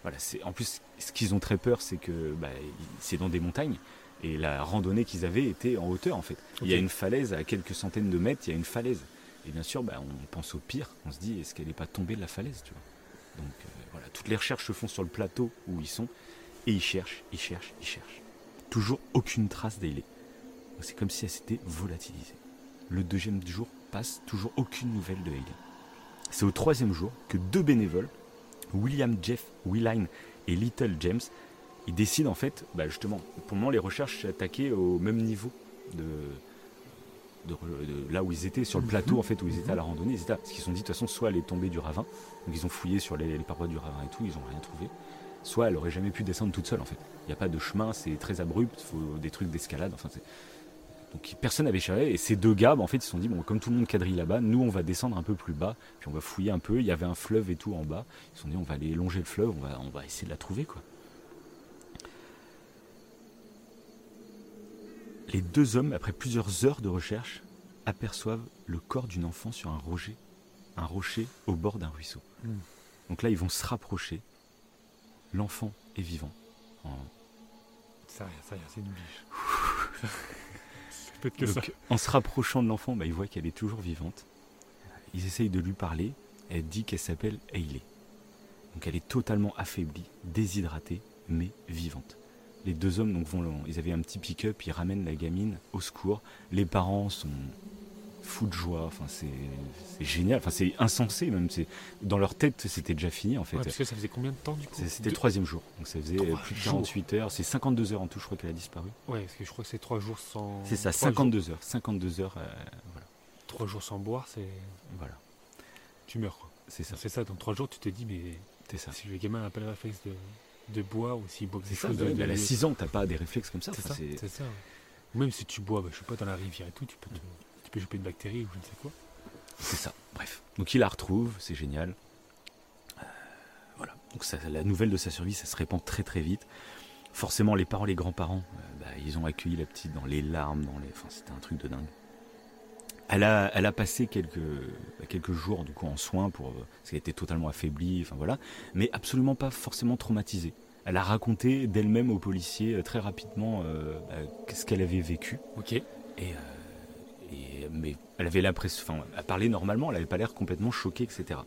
voilà, en plus ce qu'ils ont très peur, c'est que bah, c'est dans des montagnes et la randonnée qu'ils avaient était en hauteur en fait. Il y a une falaise à quelques centaines de mètres, il y a une falaise. Et bien sûr, bah, on pense au pire. On se dit, est-ce qu'elle n'est pas tombée de la falaise, tu vois? Donc euh, voilà, toutes les recherches se font sur le plateau où ils sont et ils cherchent, ils cherchent, ils cherchent toujours aucune trace d'Ailey. C'est comme si elle s'était volatilisée. Le deuxième jour passe, toujours aucune nouvelle de. C'est au troisième jour que deux bénévoles, William Jeff Willine et Little James, ils décident en fait, bah justement, pour le moment les recherches s'attaquaient au même niveau de, de, là où ils étaient, sur le plateau en fait où ils étaient à la randonnée. Ils étaient, parce qu'ils se sont dit de toute façon soit elle est tombée du ravin, donc ils ont fouillé sur les, les parois du ravin et tout, ils n'ont rien trouvé soit elle aurait jamais pu descendre toute seule en fait. Il n'y a pas de chemin, c'est très abrupt, il faut des trucs d'escalade. Enfin, donc personne n'avait cherché et ces deux gars, bah, en fait, ils se sont dit bon, comme tout le monde quadrille là-bas, nous on va descendre un peu plus bas, puis on va fouiller un peu. Il y avait un fleuve et tout en bas. Ils se sont dit on va aller longer le fleuve, on va, on va essayer de la trouver quoi. Les deux hommes, après plusieurs heures de recherche, aperçoivent le corps d'une enfant sur un rocher, un rocher au bord d'un ruisseau. Hmm. Donc là, ils vont se rapprocher l'enfant est vivant. En... Ça ça c'est une biche. peut-être que ça. En se rapprochant de l'enfant, bah, il voit qu'elle est toujours vivante. Ils essayent de lui parler. Elle dit qu'elle s'appelle Hayley. Donc elle est totalement affaiblie, déshydratée, mais vivante. Les deux hommes donc vont, ils avaient un petit pick-up, ils ramènent la gamine au secours. Les parents sont fou de joie. Enfin, c'est génial. Enfin, c'est insensé même. C'est dans leur tête, c'était déjà fini en fait. parce que ça faisait combien de temps du coup C'était le troisième jour. Donc ça faisait plus de 48 heures. C'est 52 heures en tout. Je crois qu'elle a disparu. Ouais, parce que je crois que c'est trois jours sans. C'est ça, 52 heures. 52 heures. Euh, voilà. Trois jours sans boire, c'est. Voilà. Tu meurs quoi. C'est ça. C'est ça. Dans trois jours, tu te dis mais. C'est ça. Si le gamin n'a pas le réflexe de, de boire ou s'il boit quelque chose. de, elle a 6 ans, t'as pas des réflexes comme ça. C'est ça. Même si tu bois, bah, je sais pas, dans la rivière et tout, tu peux te peux choper une bactérie ou je ne sais quoi. C'est ça, bref. Donc il la retrouve, c'est génial. Euh, voilà. Donc ça, la nouvelle de sa survie, ça se répand très très vite. Forcément, les parents, les grands-parents, euh, bah, ils ont accueilli la petite dans les larmes, dans les. Enfin, c'était un truc de dingue. Elle a, elle a passé quelques, bah, quelques jours du coup en soins pour euh, parce qu'elle était totalement affaiblie, enfin voilà, mais absolument pas forcément traumatisée. Elle a raconté d'elle-même aux policiers très rapidement bah, ce qu'elle avait vécu. Ok. Et mais elle avait l'impression, enfin, parler normalement, elle n'avait pas l'air complètement choquée, etc.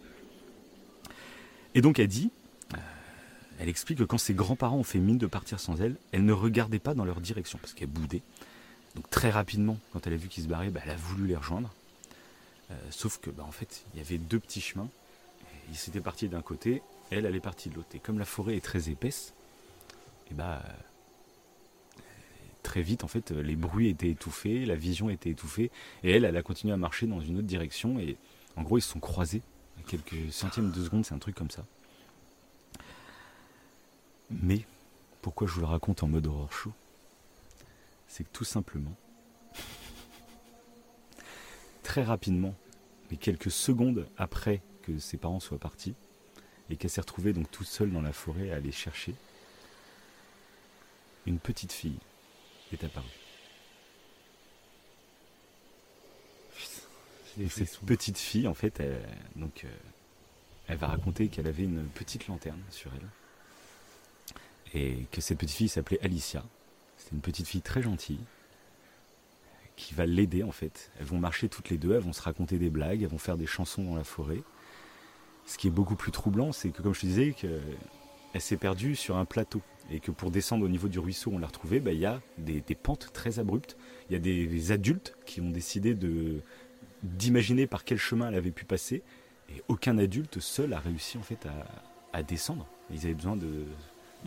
Et donc elle dit, euh, elle explique que quand ses grands-parents ont fait mine de partir sans elle, elle ne regardait pas dans leur direction parce qu'elle boudait. Donc très rapidement, quand elle a vu qu'ils se barraient, bah, elle a voulu les rejoindre. Euh, sauf que, bah, en fait, il y avait deux petits chemins. Ils s'étaient partis d'un côté, elle, elle est partie de l'autre. Et comme la forêt est très épaisse, et bah très vite en fait les bruits étaient étouffés, la vision était étouffée et elle elle a continué à marcher dans une autre direction et en gros ils se sont croisés à quelques centièmes de seconde, c'est un truc comme ça. Mais pourquoi je vous le raconte en mode horror show C'est que tout simplement très rapidement, mais quelques secondes après que ses parents soient partis et qu'elle s'est retrouvée donc toute seule dans la forêt à aller chercher, une petite fille est apparue. Et cette petite fille, en fait, elle, donc, euh, elle va raconter qu'elle avait une petite lanterne sur elle. Et que cette petite fille s'appelait Alicia. C'était une petite fille très gentille qui va l'aider en fait. Elles vont marcher toutes les deux, elles vont se raconter des blagues, elles vont faire des chansons dans la forêt. Ce qui est beaucoup plus troublant, c'est que comme je te disais, qu'elle s'est perdue sur un plateau et que pour descendre au niveau du ruisseau, on l'a retrouvée, bah, il y a des, pentes très abruptes. Il y a des, adultes qui ont décidé de d'imaginer par quel chemin elle avait pu passer, et aucun adulte seul a réussi en fait à, descendre. Ils avaient besoin de,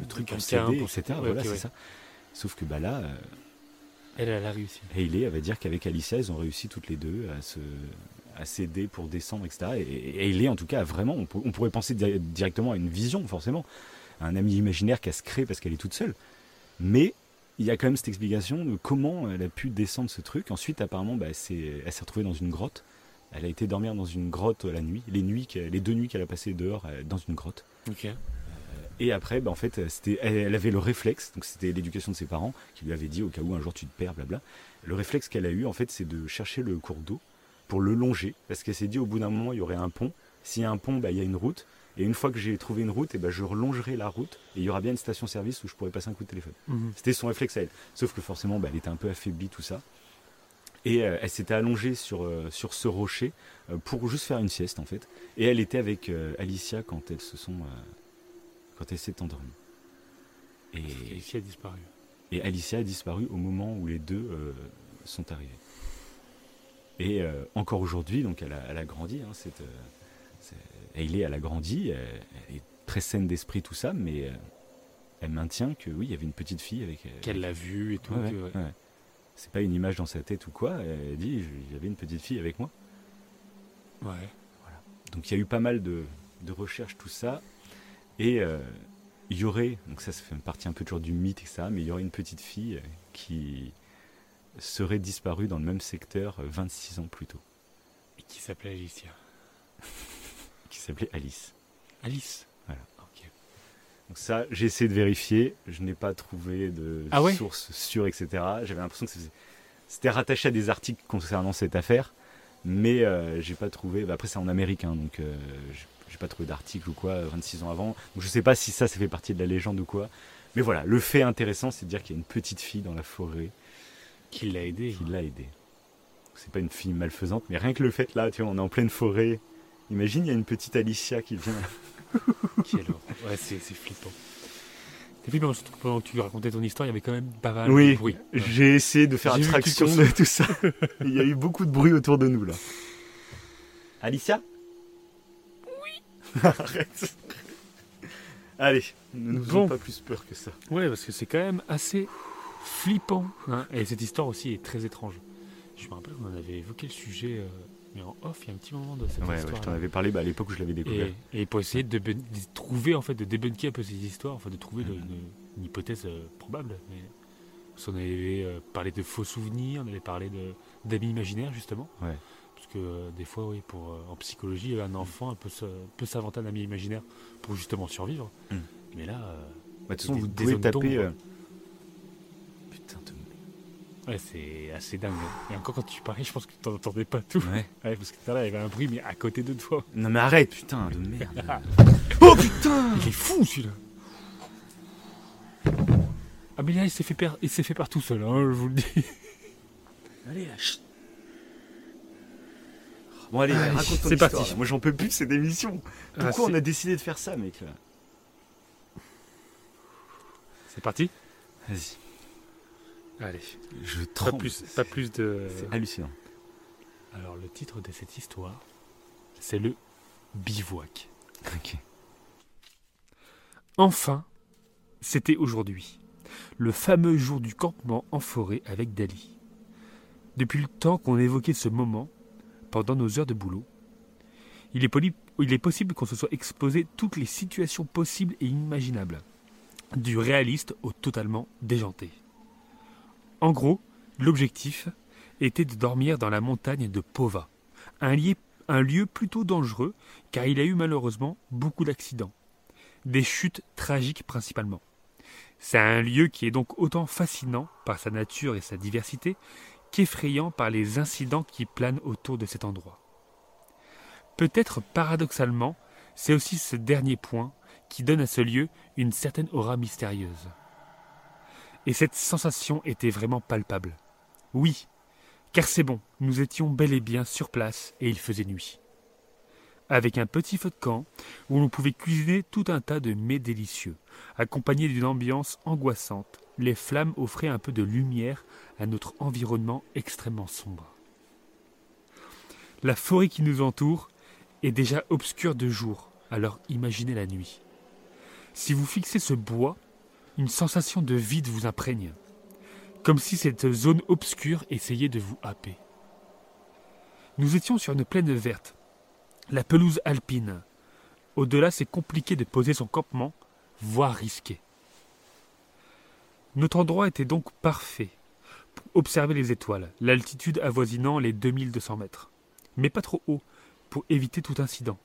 trucs pour s'aider, etc. voilà, c'est ça. Sauf que bah là, euh, elle, elle a réussi. Et est, elle va dire qu'avec Alicia, elles ont réussi toutes les deux à se à s'aider pour descendre, etc. Et, il est en tout cas vraiment, on, pourrait penser directement à une vision, forcément, un ami imaginaire qui a se créé parce qu'elle est toute seule. Mais il y a quand même cette explication de comment elle a pu descendre ce truc. Ensuite, apparemment, bah, elle s'est retrouvée dans une grotte. Elle a été dormir dans une grotte la nuit, les, nuits, les deux nuits qu'elle a passées dehors euh, dans une grotte. Ok. Et après, bah, en fait, c'était, elle, avait le réflexe, donc c'était l'éducation de ses parents qui lui avaient dit au cas où un jour tu te perds, blabla. Le réflexe qu'elle a eu, en fait, c'est de chercher le cours d'eau pour le longer, parce qu'elle s'est dit au bout d'un moment, il y aurait un pont. S'il y a un pont, bah, il y a une route. Et une fois que j'ai trouvé une route, et bah, je relongerai la route et il y aura bien une station-service où je pourrais passer un coup de téléphone. Mhm. C'était son réflexe à elle. Sauf que forcément, bah, elle était un peu affaiblie, tout ça. Et euh, elle s'était allongée sur, euh, sur ce rocher euh, pour juste faire une sieste, en fait. Et elle était avec Alicia quand elles se sont quand elle s'est endormie. Et Alicia a disparu. Et Alicia a disparu au moment où les deux sont arrivés. Et encore aujourd'hui, donc elle a, grandi. Hein, cette, euh, elle a grandi. Elle, est très saine d'esprit, tout ça, mais elle maintient que oui, il y avait une petite fille avec. Qu'elle l'a vue et tout. C'est pas une image dans sa tête ou quoi. Elle dit il y avait une petite fille avec moi. Ouais. Voilà. Donc il y a eu pas mal de, de recherches, tout ça. Et euh, il y aurait, donc ça, ça fait partie un peu toujours du mythe et ça, mais il y aurait une petite fille qui serait disparue dans le même secteur 26 ans plus tôt. Et qui s'appelait Alicia Qui s'appelait Alice. Alice Voilà. Ok. Donc ça, j'ai essayé de vérifier, je n'ai pas trouvé de ah source sûre, etc. J'avais l'impression que c'était rattaché à des articles concernant cette affaire, mais euh, j'ai pas trouvé. Bah, après, c'est en américain, donc euh, j'ai pas trouvé d'article ou quoi 26 ans avant. Donc je sais pas si ça, ça fait partie de la légende ou quoi. Mais voilà, le fait intéressant, c'est de dire qu'il y a une petite fille dans la forêt qui l'a aidé. Qui l'a aidé. C'est pas une fille malfaisante, mais rien que le fait là, tu vois, on est en pleine forêt. Imagine, il y a une petite Alicia qui vient. Quelle Ouais, c'est flippant. C'est flippant, surtout que pendant que tu racontais ton histoire, il y avait quand même pas mal oui, de bruit. J'ai essayé de faire abstraction de tout ça. il y a eu beaucoup de bruit autour de nous là. Alicia? Arrête. Allez, ne nous faisons pas plus peur que ça. Ouais, parce que c'est quand même assez flippant. Hein. Et cette histoire aussi est très étrange. Je me rappelle qu'on avait évoqué le sujet, euh, mais en off, il y a un petit moment de cette ouais, histoire. Ouais, je t'en avais parlé bah, à l'époque où je l'avais découvert. Et, pour essayer de, trouver, en fait, de débunker un peu ces histoires, enfin, de trouver une, hypothèse euh, probable. Mais, on avait euh, parlé de faux souvenirs, on avait parlé d'amis imaginaires, justement. Ouais. Parce que euh, des fois, oui, pour, en psychologie, un enfant peut, peut s'inventer un ami imaginaire pour justement survivre. Hmm. Mais là, bah, de toute façon, vous pouvez taper. Ouais, c'est assez dingue. Et encore quand tu parlais, je pense que tu n'entendais pas tout. Ouais. parce que tout à l'heure, il y avait un bruit, mais à côté de toi. Non, mais arrête, putain, de merde. oh putain Il est fou celui-là Ah, mais là, il s'est fait, il s'est fait par tout seul, hein, je vous le dis. Allez, là, Bon allez, raconte ton C'est parti. Moi j'en peux plus de cette émission. Ah, Pourquoi on a décidé de faire ça, mec C'est parti? Vas-y. Allez. Je Pas plus, pas plus de. C'est hallucinant. Alors le titre de cette histoire, c'est le bivouac. Ok. Enfin, C'était aujourd'hui, le fameux jour du campement en forêt avec Dali. Depuis le temps qu'on évoquait ce moment, pendant nos heures de boulot, il est, il est possible qu'on se soit exposé toutes les situations possibles et imaginables, du réaliste au totalement déjanté. En gros, l'objectif était de dormir dans la montagne de Pova, un, un lieu plutôt dangereux car il a eu malheureusement beaucoup d'accidents, des chutes tragiques principalement. C'est un lieu qui est donc autant fascinant par sa nature et sa diversité qu'effrayant par les incidents qui planent autour de cet endroit. Peut-être paradoxalement, c'est aussi ce dernier point qui donne à ce lieu une certaine aura mystérieuse. Et cette sensation était vraiment palpable. Oui, car c'est bon, nous étions bel et bien sur place et il faisait nuit. Avec un petit feu de camp où l'on pouvait cuisiner tout un tas de mets délicieux, accompagnés d'une ambiance angoissante, les flammes offraient un peu de lumière à notre environnement extrêmement sombre. La forêt qui nous entoure est déjà obscure de jour, alors imaginez la nuit. Si vous fixez ce bois, une sensation de vide vous imprègne comme si cette zone obscure essayait de vous happer. Nous étions sur une plaine verte, la pelouse alpine. Au-delà, c'est compliqué de poser son campement, voire risqué. Notre endroit était donc parfait pour observer les étoiles, l'altitude avoisinant les 2200 mètres, mais pas trop haut pour éviter tout incident.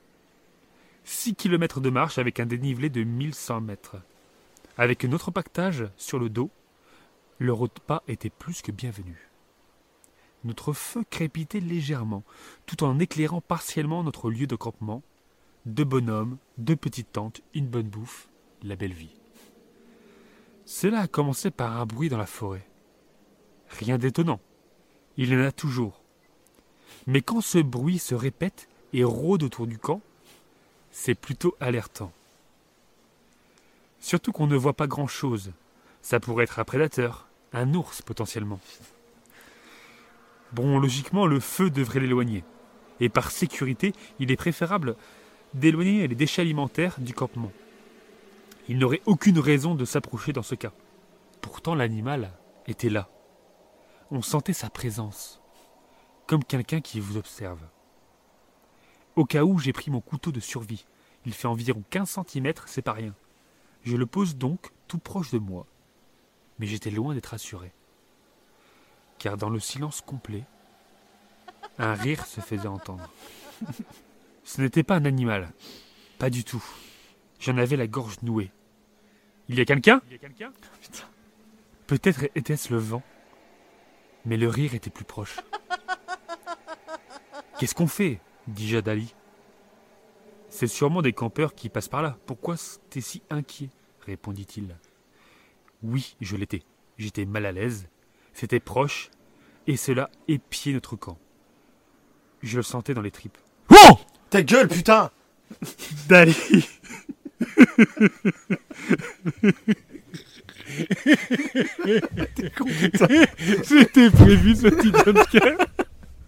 6 km de marche avec un dénivelé de 1100 mètres. Avec notre pactage sur le dos, le repas était plus que bienvenu. Notre feu crépitait légèrement, tout en éclairant partiellement notre lieu de campement. Deux bonhommes, deux petites tentes, une bonne bouffe, la belle vie. Cela a commencé par un bruit dans la forêt. Rien d'étonnant. Il y en a toujours. Mais quand ce bruit se répète et rôde autour du camp, c'est plutôt alertant. Surtout qu'on ne voit pas grand-chose, ça pourrait être un prédateur, un ours potentiellement. Bon, logiquement, le feu devrait l'éloigner. Et par sécurité, il est préférable d'éloigner les déchets alimentaires du campement. Il n'aurait aucune raison de s'approcher dans ce cas. Pourtant, l'animal était là. On sentait sa présence, comme quelqu'un qui vous observe. Au cas où, j'ai pris mon couteau de survie. Il fait environ 15 cm, c'est pas rien. Je le pose donc tout proche de moi mais j'étais loin d'être assuré. Car dans le silence complet, un rire se faisait entendre. Ce n'était pas un animal, pas du tout. J'en avais la gorge nouée. Il y a quelqu'un? Peut-être était-ce le vent, mais le rire était plus proche. Qu'est-ce qu'on fait? dit Jadali. C'est sûrement des campeurs qui passent par là. Pourquoi t'es si inquiet? répondit-il. Oui, je l'étais. J'étais mal à l'aise. C'était proche, et cela épiait notre camp. Je le sentais dans les tripes. Oh Ta gueule, putain Dali C'était prévu ce petit jumpscare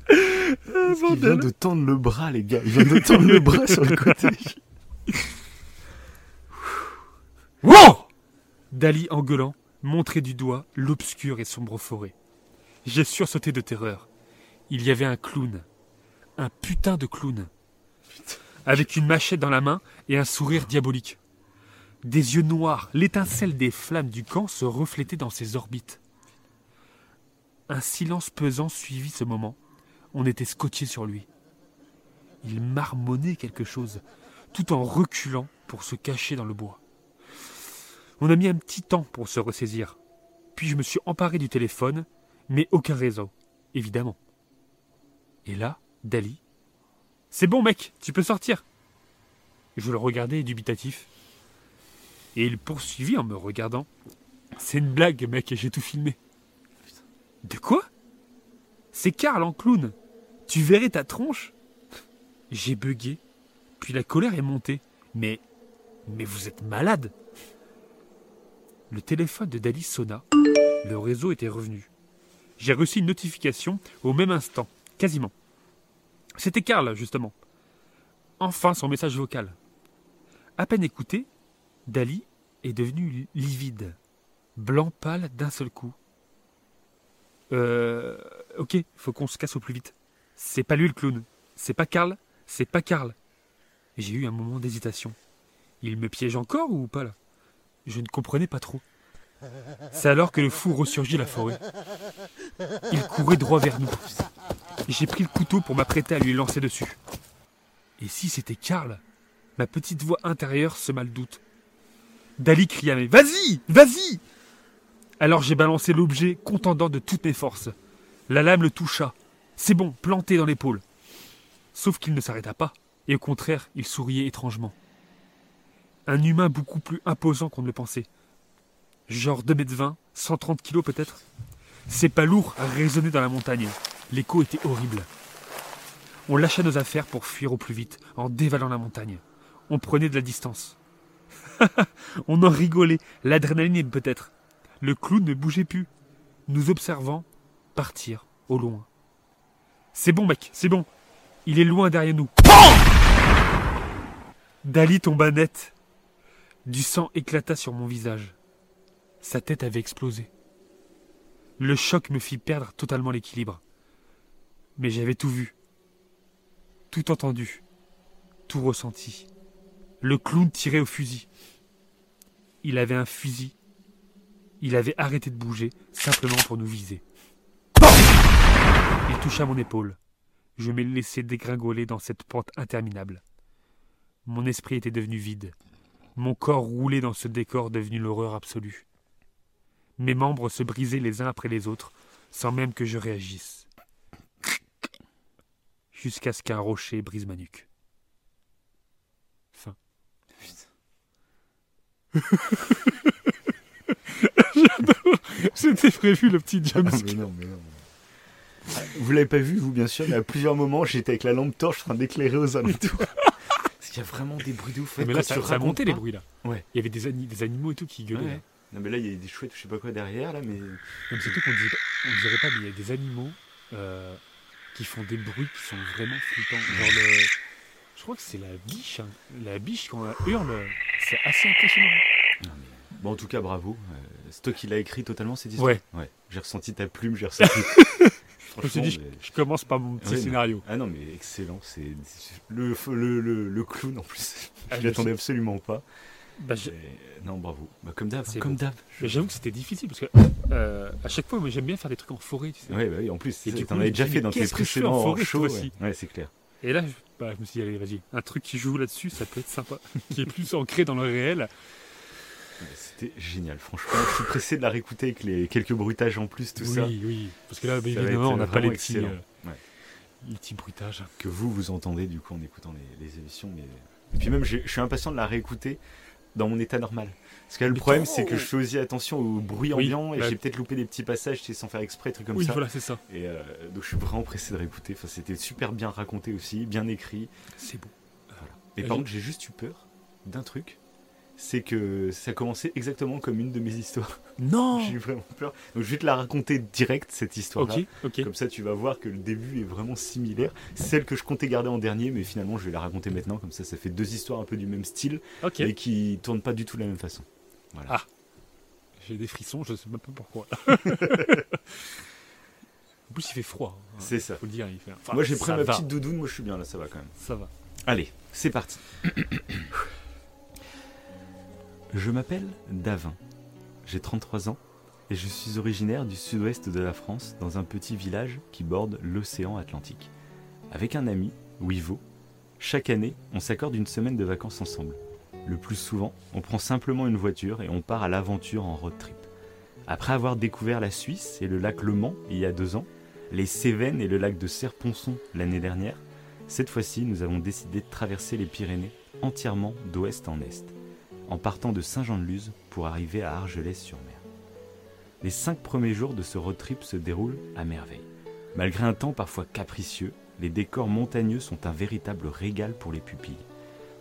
Il vient de tendre le bras, les gars. Il vient de tendre le bras sur le côté. Wow Dali, en gueulant, montrait du doigt l'obscure et sombre forêt. J'ai sursauté de terreur. Il y avait un clown. Un putain de clown. Avec une machette dans la main et un sourire diabolique. Des yeux noirs, l'étincelle des flammes du camp se reflétait dans ses orbites. Un silence pesant suivit ce moment. On était scotché sur lui. Il marmonnait quelque chose, tout en reculant pour se cacher dans le bois. On a mis un petit temps pour se ressaisir. Puis je me suis emparé du téléphone, mais aucun réseau, évidemment. Et là, Dali. C'est bon, mec, tu peux sortir. Je le regardais dubitatif. Et il poursuivit en me regardant. C'est une blague, mec, j'ai tout filmé. De quoi? C'est Karl en clown. Tu verrais ta tronche J'ai bugué, puis la colère est montée. Mais. Mais vous êtes malade le téléphone de Dali sonna. Le réseau était revenu. J'ai reçu une notification au même instant, quasiment. C'était Karl, justement. Enfin son message vocal. À peine écouté, Dali est devenu livide, blanc pâle d'un seul coup. Euh. Ok, faut qu'on se casse au plus vite. C'est pas lui le clown. C'est pas Karl. C'est pas Karl. J'ai eu un moment d'hésitation. Il me piège encore ou pas là? Je ne comprenais pas trop. C'est alors que le fou ressurgit la forêt. Il courait droit vers nous. J'ai pris le couteau pour m'apprêter à lui lancer dessus. Et si c'était Karl? Ma petite voix intérieure sema le doute. Dali cria Mais vas-y Vas-y Alors j'ai balancé l'objet, contendant de toutes mes forces. La lame le toucha. C'est bon, planté dans l'épaule. Sauf qu'il ne s'arrêta pas, et au contraire, il souriait étrangement. Un humain beaucoup plus imposant qu'on ne le pensait. Genre 2 mètres 20, 130 kilos peut-être. Ses pas lourds résonnaient dans la montagne. L'écho était horrible. On lâcha nos affaires pour fuir au plus vite, en dévalant la montagne. On prenait de la distance. on en rigolait, l'adrénaline peut-être. Le clown ne bougeait plus, nous observant partir au loin. C'est bon, mec, c'est bon. Il est loin derrière nous. Dali tomba net. Du sang éclata sur mon visage. Sa tête avait explosé. Le choc me fit perdre totalement l'équilibre. Mais j'avais tout vu, tout entendu, tout ressenti. Le clown tirait au fusil. Il avait un fusil. Il avait arrêté de bouger, simplement pour nous viser. Il toucha mon épaule. Je me laissais dégringoler dans cette pente interminable. Mon esprit était devenu vide. Mon corps roulait dans ce décor devenu l'horreur absolue. Mes membres se brisaient les uns après les autres, sans même que je réagisse. Jusqu'à ce qu'un rocher brise ma nuque. Fin. C'était prévu le petit jump. Ah, mais non, mais non. Vous l'avez pas vu, vous, bien sûr, mais à plusieurs moments, j'étais avec la lampe torche en train d'éclairer aux alentours. Parce qu'il y a vraiment des bruits de ouf. mais là, ça, ça montait les bruits là. Ouais. Il y avait des, ani- des animaux et tout qui gueulaient. Ouais. là. Non, mais là, il y a des chouettes, je sais pas quoi derrière, là, mais. Même surtout qu'on dirait, on dirait pas, mais il y a des animaux euh, qui font des bruits qui sont vraiment flippants. Genre le. Je crois que c'est la biche. hein. La biche, quand elle hurle, c'est assez impressionnant. Bon, en tout cas, bravo. Euh, c'est toi qui l'as écrit totalement, cette histoire Ouais. Ouais. J'ai ressenti ta plume, j'ai ressenti. Je me suis dit, je, mais- je commence par mon petit Ouais, non. scénario. Ah non, mais excellent. C'est le, le, le, le clown en plus. Ah, je je l'attendais absolument pas. Bah, Et- Non, bravo. Bah, comme d'hab. Comme d'hab. J'avoue que c'était difficile parce que euh, à chaque fois, j'aime bien faire des trucs en forêt. Tu sais. Ouais, bah oui, en plus, t'en coup, avais déjà fait dans tes en précédents cette Ouais. fois-ci ouais, c'est clair. Et là, je, bah, je me suis dit, allez, vas-y, un truc qui joue là-dessus, ça peut être sympa, qui est plus ancré dans le réel. C'était génial. Franchement, je suis pressé de la réécouter avec les quelques bruitages en plus, tout oui, ça. oui. Parce que là, va évidemment, on n'a pas les petits, euh, Ouais. les petits bruitages. Que vous, vous entendez du coup en écoutant les, les émissions. Mais... Et puis même, je suis impatient de la réécouter dans mon état normal. Parce que là, le Mais problème, c'est que je fais aussi attention au bruit Oui, ambiant et bah- j'ai peut-être loupé des petits passages sans faire exprès, trucs comme oui, ça. voilà, c'est ça. Et euh, donc je suis vraiment pressé de réécouter. Enfin, c'était super bien raconté aussi, bien écrit. C'est beau. Et Et par contre, j'ai juste eu peur d'un truc. C'est que ça commençait exactement comme une de mes histoires. Non J'ai eu vraiment peur. Donc je vais te la raconter direct, cette histoire-là. Ok, ok. Comme ça, tu vas voir que le début est vraiment similaire. Celle que je comptais garder en dernier, mais finalement, je vais la raconter maintenant. Comme ça, ça fait deux histoires un peu du même style, mais qui tournent pas du tout de la même façon. Voilà. Ah. J'ai des frissons, je sais même pas pourquoi. en plus, il fait froid. hein. C'est ça. Faut le dire, il fait. enfin, moi, j'ai pris ma va, petite doudoune. Moi, je suis bien là, ça va quand même. Ça va. Allez, c'est parti. je m'appelle Davin. J'ai 33 ans et je suis originaire du sud-ouest de la France, dans un petit village qui borde l'océan Atlantique. Avec un ami, Wivo, chaque année, on s'accorde une semaine de vacances ensemble. Le plus souvent, on prend simplement une voiture et on part à l'aventure en road trip. Après avoir découvert la Suisse et le lac Le Mans il y a deux ans, les Cévennes et le lac de Serponçon l'année dernière, cette fois-ci, nous avons décidé de traverser les Pyrénées entièrement d'ouest en est, en partant de Saint-Jean-de-Luz pour arriver à Argelès-sur-Mer. Les cinq premiers jours de ce road trip se déroulent à merveille. Malgré un temps parfois capricieux, les décors montagneux sont un véritable régal pour les pupilles.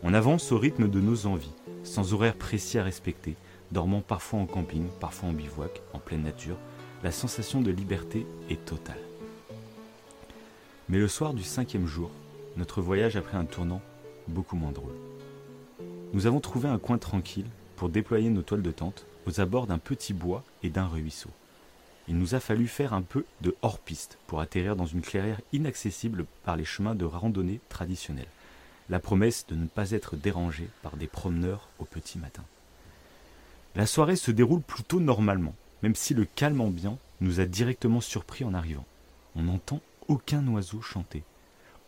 On avance au rythme de nos envies, sans horaire précis à respecter, dormant parfois en camping, parfois en bivouac, en pleine nature. La sensation de liberté est totale. Mais le soir du cinquième jour, notre voyage a pris un tournant beaucoup moins drôle. Nous avons trouvé un coin tranquille pour déployer nos toiles de tente aux abords d'un petit bois et d'un ruisseau. Il nous a fallu faire un peu de hors-piste pour atterrir dans une clairière inaccessible par les chemins de randonnée traditionnels. La promesse de ne pas être dérangé par des promeneurs au petit matin. La soirée se déroule plutôt normalement, même si le calme ambiant nous a directement surpris en arrivant. On n'entend aucun oiseau chanter,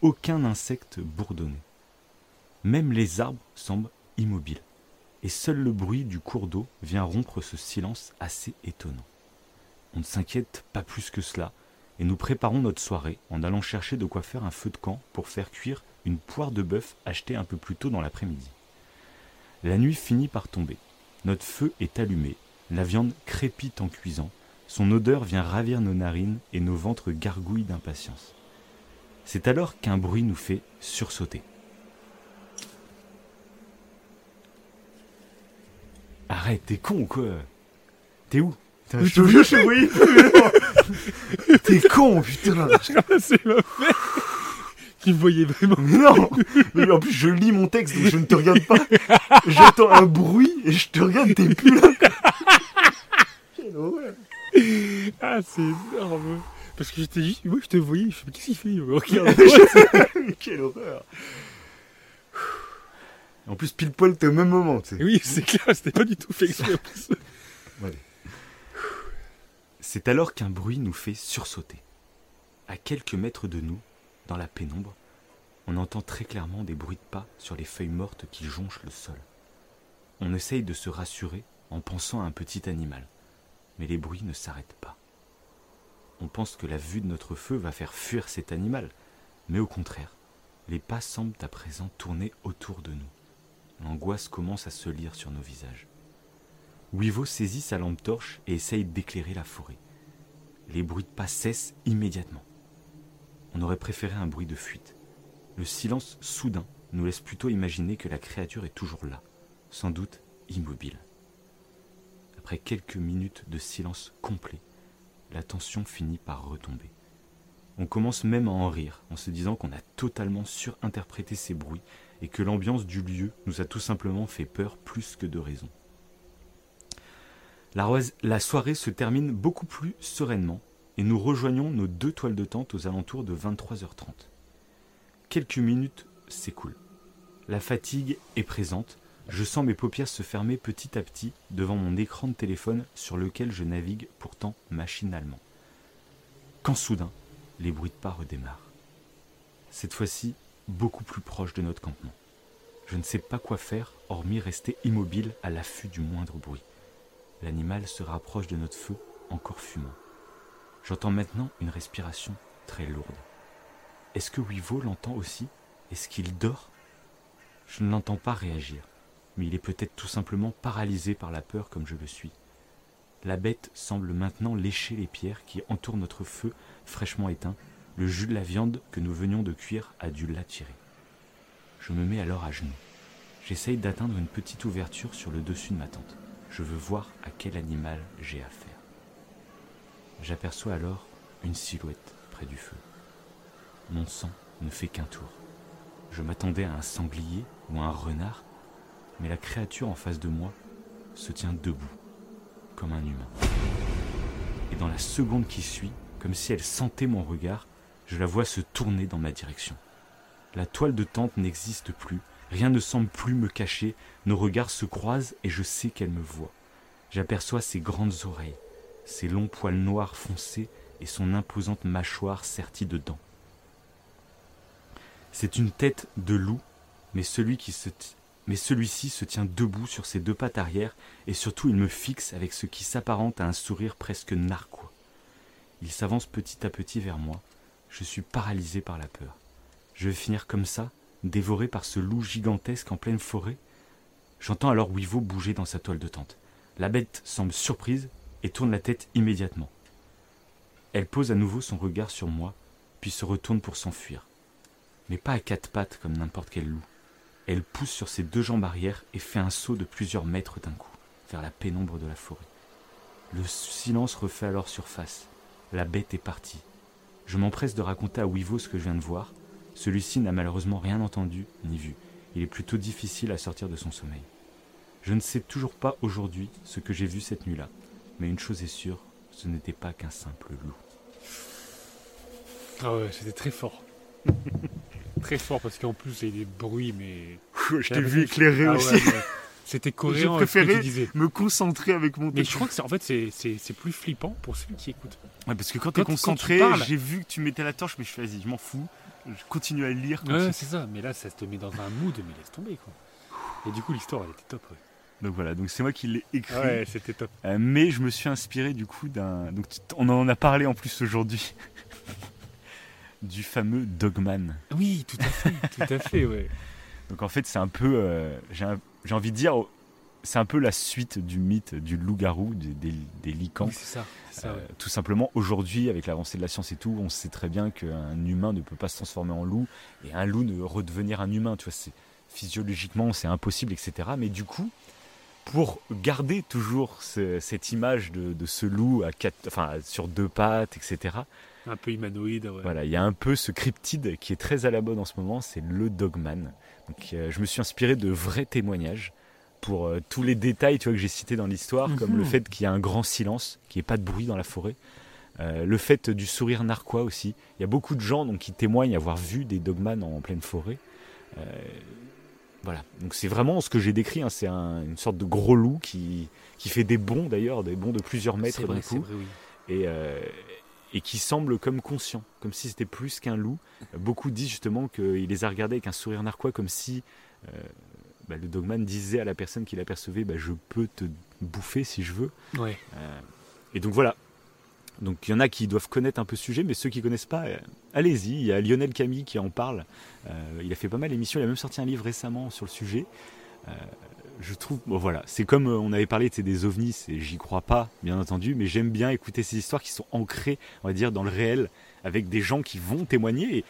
aucun insecte bourdonner. Même les arbres semblent immobiles, et seul le bruit du cours d'eau vient rompre ce silence assez étonnant. On ne s'inquiète pas plus que cela, et nous préparons notre soirée en allant chercher de quoi faire un feu de camp pour faire cuire une poire de bœuf achetée un peu plus tôt dans l'après-midi. La nuit finit par tomber. Notre feu est allumé, la viande crépite en cuisant, son odeur vient ravir nos narines et nos ventres gargouillent d'impatience. C'est alors qu'un bruit nous fait sursauter. Arrête, t'es con ou quoi? T'es où? Putain, je te jure, je voyais plus. T'es con, putain C'est ma mère qui me voyait vraiment. Non Mais en plus, je lis mon texte, donc je ne te regarde pas. J'entends un bruit et je te regarde, t'es plus là. Quelle horreur Ah, c'est énorme. Parce que j'étais juste. Moi, je te voyais. Je fais, mais qu'est-ce qu'il fait? Regarde. Quelle horreur En plus, pile poil, t'es au même moment, tu sais. Oui, c'est clair, c'était pas du tout fait exprès. C'est alors qu'un bruit nous fait sursauter. À quelques mètres de nous, dans la pénombre, on entend très clairement des bruits de pas sur les feuilles mortes qui jonchent le sol. On essaye de se rassurer en pensant à un petit animal, mais les bruits ne s'arrêtent pas. On pense que la vue de notre feu va faire fuir cet animal, mais au contraire, les pas semblent à présent tourner autour de nous. L'angoisse commence à se lire sur nos visages. Wivo saisit sa lampe torche et essaye d'éclairer la forêt. Les bruits de pas cessent immédiatement. On aurait préféré un bruit de fuite. Le silence soudain nous laisse plutôt imaginer que la créature est toujours là, sans doute immobile. Après quelques minutes de silence complet, la tension finit par retomber. On commence même à en rire en se disant qu'on a totalement surinterprété ces bruits et que l'ambiance du lieu nous a tout simplement fait peur plus que de raison. La, soirée se termine beaucoup plus sereinement et nous rejoignons nos deux toiles de tente aux alentours de 23h30. Quelques minutes s'écoulent. La fatigue est présente, je sens mes paupières se fermer petit à petit devant mon écran de téléphone sur lequel je navigue pourtant machinalement. Quand soudain, les bruits de pas redémarrent. Cette fois-ci, beaucoup plus proche de notre campement. Je ne sais pas quoi faire hormis rester immobile à l'affût du moindre bruit. L'animal se rapproche de notre feu, encore fumant. J'entends maintenant une respiration très lourde. Est-ce que Wivo l'entend aussi? Est-ce qu'il dort? Je ne l'entends pas réagir, mais il est peut-être tout simplement paralysé par la peur comme je le suis. La bête semble maintenant lécher les pierres qui entourent notre feu fraîchement éteint. Le jus de la viande que nous venions de cuire a dû l'attirer. Je me mets alors à genoux. J'essaye d'atteindre une petite ouverture sur le dessus de ma tente. Je veux voir à quel animal j'ai affaire. J'aperçois alors une silhouette près du feu. Mon sang ne fait qu'un tour. Je m'attendais à un sanglier ou à un renard, mais la créature en face de moi se tient debout, comme un humain. Et dans la seconde qui suit, comme si elle sentait mon regard, je la vois se tourner dans ma direction. La toile de tente n'existe plus, rien ne semble plus me cacher, nos regards se croisent et je sais qu'elle me voit. J'aperçois ses grandes oreilles, ses longs poils noirs foncés et son imposante mâchoire sertie de dents. C'est une tête de loup, mais celui qui se mais celui-ci se tient debout sur ses deux pattes arrière et surtout il me fixe avec ce qui s'apparente à un sourire presque narquois. Il s'avance petit à petit vers moi. Je suis paralysé par la peur. Je vais finir comme ça, dévoré par ce loup gigantesque en pleine forêt. J'entends alors Wivo bouger dans sa toile de tente. La bête semble surprise et tourne la tête immédiatement. Elle pose à nouveau son regard sur moi, puis se retourne pour s'enfuir. Mais pas à quatre pattes comme n'importe quel loup. Elle pousse sur ses deux jambes arrière et fait un saut de plusieurs mètres d'un coup, vers la pénombre de la forêt. Le silence refait alors surface. La bête est partie. Je m'empresse de raconter à Wivo ce que je viens de voir. Celui-ci n'a malheureusement rien entendu ni vu. Il est plutôt difficile à sortir de son sommeil. Je ne sais toujours pas aujourd'hui ce que j'ai vu cette nuit-là. Mais une chose est sûre, ce n'était pas qu'un simple loup. Ah ouais, c'était très fort. très fort parce qu'en plus il y a des bruits, mais. je t'ai vu éclairer Ah ouais, aussi. C'était cohérent. Je préférais me concentrer avec mon Mais je crois que c'est en fait c'est- plus flippant pour celui qui écoute. Ouais, parce que quand Quand- tu concentré, j'ai vu que tu mettais la torche, mais je fais vas-y, je m'en fous. Je continue à lire. Ouais, c'est ça. Mais là, ça te met dans un mood, mais laisse tomber quoi. Et du coup, l'histoire elle était top. Ouais, Donc voilà, donc c'est moi qui l'ai écrit. ouais c'était top. Euh, mais je me suis inspiré du coup d'un. Donc on en a parlé en plus aujourd'hui. du fameux Dogman. Oui, tout à fait, tout à fait, ouais. Donc en fait, c'est un peu. euh, j'ai un- j'ai envie de dire. C'est un peu la suite du mythe du loup-garou, des, des, des licans. Oui, ça. Euh, tout simplement, aujourd'hui, avec l'avancée de la science et tout, on sait très bien qu'un humain ne peut pas se transformer en loup et un loup ne redevenir un humain. Tu vois, c'est physiologiquement, c'est impossible, etc. Mais du coup, pour garder toujours ce- cette image de, de ce loup à quatre, enfin, sur deux pattes, etc. Un peu humanoïde, ouais. Voilà, il y a un peu ce cryptide qui est très à la mode en ce moment, c'est le Dogman. Donc, euh, je me suis inspiré de vrais témoignages pour euh, tous les détails tu vois, que j'ai cités dans l'histoire, comme Mhm. le fait qu'il y a un grand silence, qu'il n'y ait pas de bruit dans la forêt. Euh, le fait du sourire narquois aussi. Il y a beaucoup de gens donc, qui témoignent avoir vu des Dogman en, pleine forêt. Euh, voilà, donc c'est vraiment ce que j'ai décrit. hein. C'est un- une sorte de gros loup qui, qui fait des bonds d'ailleurs, des bonds de plusieurs mètres d'un coup vrai, oui. et, euh, et qui semble comme conscient, comme si c'était plus qu'un loup. Beaucoup disent justement qu'il les a regardés avec un sourire narquois, comme si euh, bah, le dogman disait à la personne qui l'apercevait bah, Je peux te bouffer si je veux. Ouais. Euh, et donc voilà. Donc il y en a qui doivent connaître un peu ce sujet, mais ceux qui connaissent pas, euh, allez-y. Il y a Lionel Camille qui en parle. Il a fait pas mal d'émissions. Il a même sorti un livre récemment sur le sujet. Je trouve, bon voilà, c'est comme euh, on avait parlé, c'est des ovnis, et j'y crois pas, bien entendu, mais j'aime bien écouter ces histoires qui sont ancrées, on va dire, dans le réel, avec des gens qui vont témoigner. Et,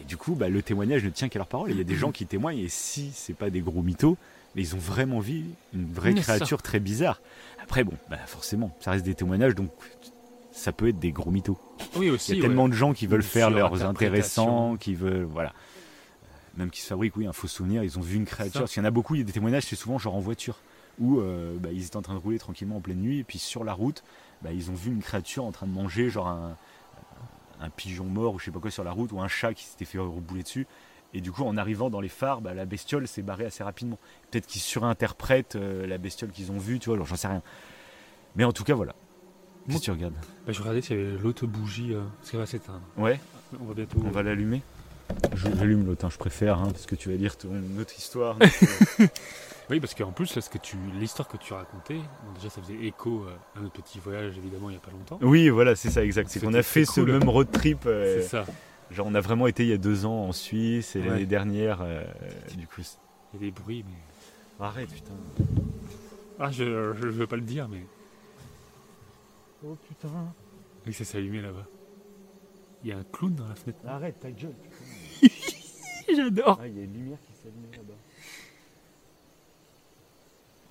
et du coup, bah, le témoignage ne tient qu'à leur parole. Il y a des gens qui témoignent, et si c'est pas des gros mythos, mais ils ont vraiment vu une vraie Mais ça. créature très bizarre. Après, bon, bah, forcément, ça reste des témoignages, donc ça peut être des gros mythos. Oui, aussi. Il y a ouais. tellement de gens qui veulent faire leurs intéressants, qui veulent. Voilà. Euh, Même qui se fabriquent, oui, un faux souvenir, ils ont vu une créature. Parce qu'il y en a beaucoup, il y a des témoignages, c'est souvent genre en voiture, où euh, bah, ils étaient en train de rouler tranquillement en pleine nuit, et puis sur la route, bah, ils ont vu une créature en train de manger, genre un, un pigeon mort ou je sais pas quoi sur la route, ou un chat qui s'était fait rebouler dessus. Et du coup, en arrivant dans les phares, bah, la bestiole s'est barrée assez rapidement. Peut-être qu'ils surinterprètent euh, la bestiole qu'ils ont vue, tu vois, alors j'en sais rien. Mais en tout cas, voilà. Qu'est-ce que tu regardes? Bah, je regardais s'il y avait l'autre bougie, euh, parce qu'elle va s'éteindre. Ouais On va bientôt. On va l'allumer J'allume l'autre, hein, je préfère, hein, parce que tu vas lire ton- une autre histoire. Oui, parce qu'en plus, là, ce que tu... l'histoire que tu racontais, bon, déjà, ça faisait écho euh, à notre petit voyage, évidemment, il n'y a pas longtemps. oui, voilà, c'est ça, exact. C'est qu'on a fait cool. ce même road trip. euh, C'est ça. genre, on a vraiment été il y a deux ans en Suisse et Ouais. l'année dernière. euh, du coup, Il y a des bruits, mais. arrête, putain. Ah, je ne veux pas le dire, mais. Oh putain, Oui, ça s'est allumé là-bas. Il y a un clown dans la fenêtre. arrête ta gueule. J'adore. Ah, il y a une lumière qui s'allume là-bas.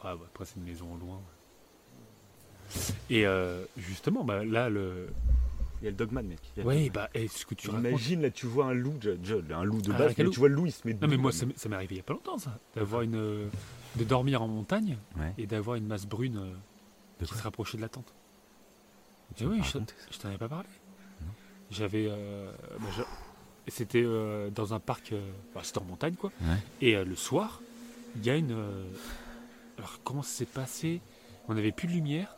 Ah, bah, après, c'est une maison au loin. Et euh, justement, bah, là, le. Il y a le dogman, mec. Il y a le Oui, dogman. bah, et ce que tu racontes. Imagine, là, tu vois un loup, un loup de Ah, base, quel mais loup tu vois le loup, il se met Non, mais moi, ça, m'est- arrivé il y a pas longtemps, ça. D'avoir une. euh, de dormir en montagne Ouais. et d'avoir une masse brune euh, De qui se rapprochait de la tente. Tu Eh oui, je, t'en avais pas parlé. J'avais. euh, bah, C'était euh, dans un parc. euh, bah, C'était en montagne, quoi. Ouais. Et euh, le soir, il y a une. Alors, comment ça s'est passé? On n'avait plus de lumière.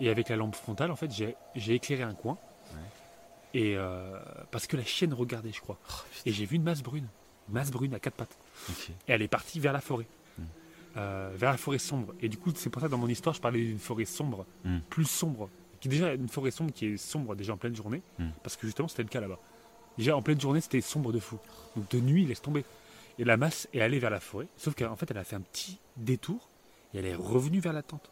et avec la lampe frontale, en fait, j'ai éclairé un coin. Et parce que la chienne regardait, je crois. Oh. Et j'ai vu une masse brune. Une masse brune à quatre pattes. Et elle est partie vers la forêt. Mm. Euh, vers la forêt sombre. Et du coup, c'est pour ça que dans mon histoire, je parlais d'une forêt sombre, Mm. plus sombre. Qui déjà une forêt sombre qui est sombre déjà en pleine journée. Mm. Parce que justement, c'était le cas là-bas. Déjà en pleine journée, c'était sombre de fou. Donc de nuit, laisse tomber. Et la masse est allée vers la forêt. Sauf qu'en fait, elle a fait un petit détour et elle est revenue vers la tente.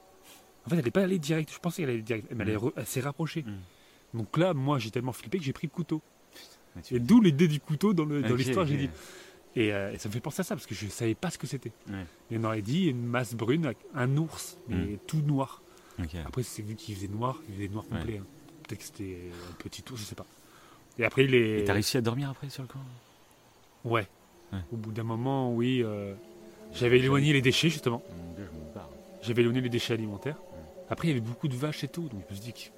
En fait, elle n'est pas allée direct. Je pensais qu'elle allait direct. Mais elle, elle s'est rapprochée. Mm. Donc là, moi, j'ai tellement flippé que j'ai pris le couteau. Et d'où l'idée du couteau dans l'histoire, j'ai dit. Et, euh, et ça me fait penser à ça parce que je savais pas ce que c'était. Ouais. Et on aurait dit une masse brune, avec un ours, mais Mm. tout noir. Après, c'est vu qu'il faisait noir, il faisait noir Ouais. complet. hein. Peut-être que c'était un petit ours, je sais pas. Et après, il Et est. t'as réussi à dormir après sur le camp? Ouais. Ouais. Au bout d'un moment, oui. euh, J'avais éloigné les déchets justement. Mon Dieu, je me barre. J'avais éloigné les déchets alimentaires. Après, il y avait beaucoup de vaches et tout, donc je me suis dit que.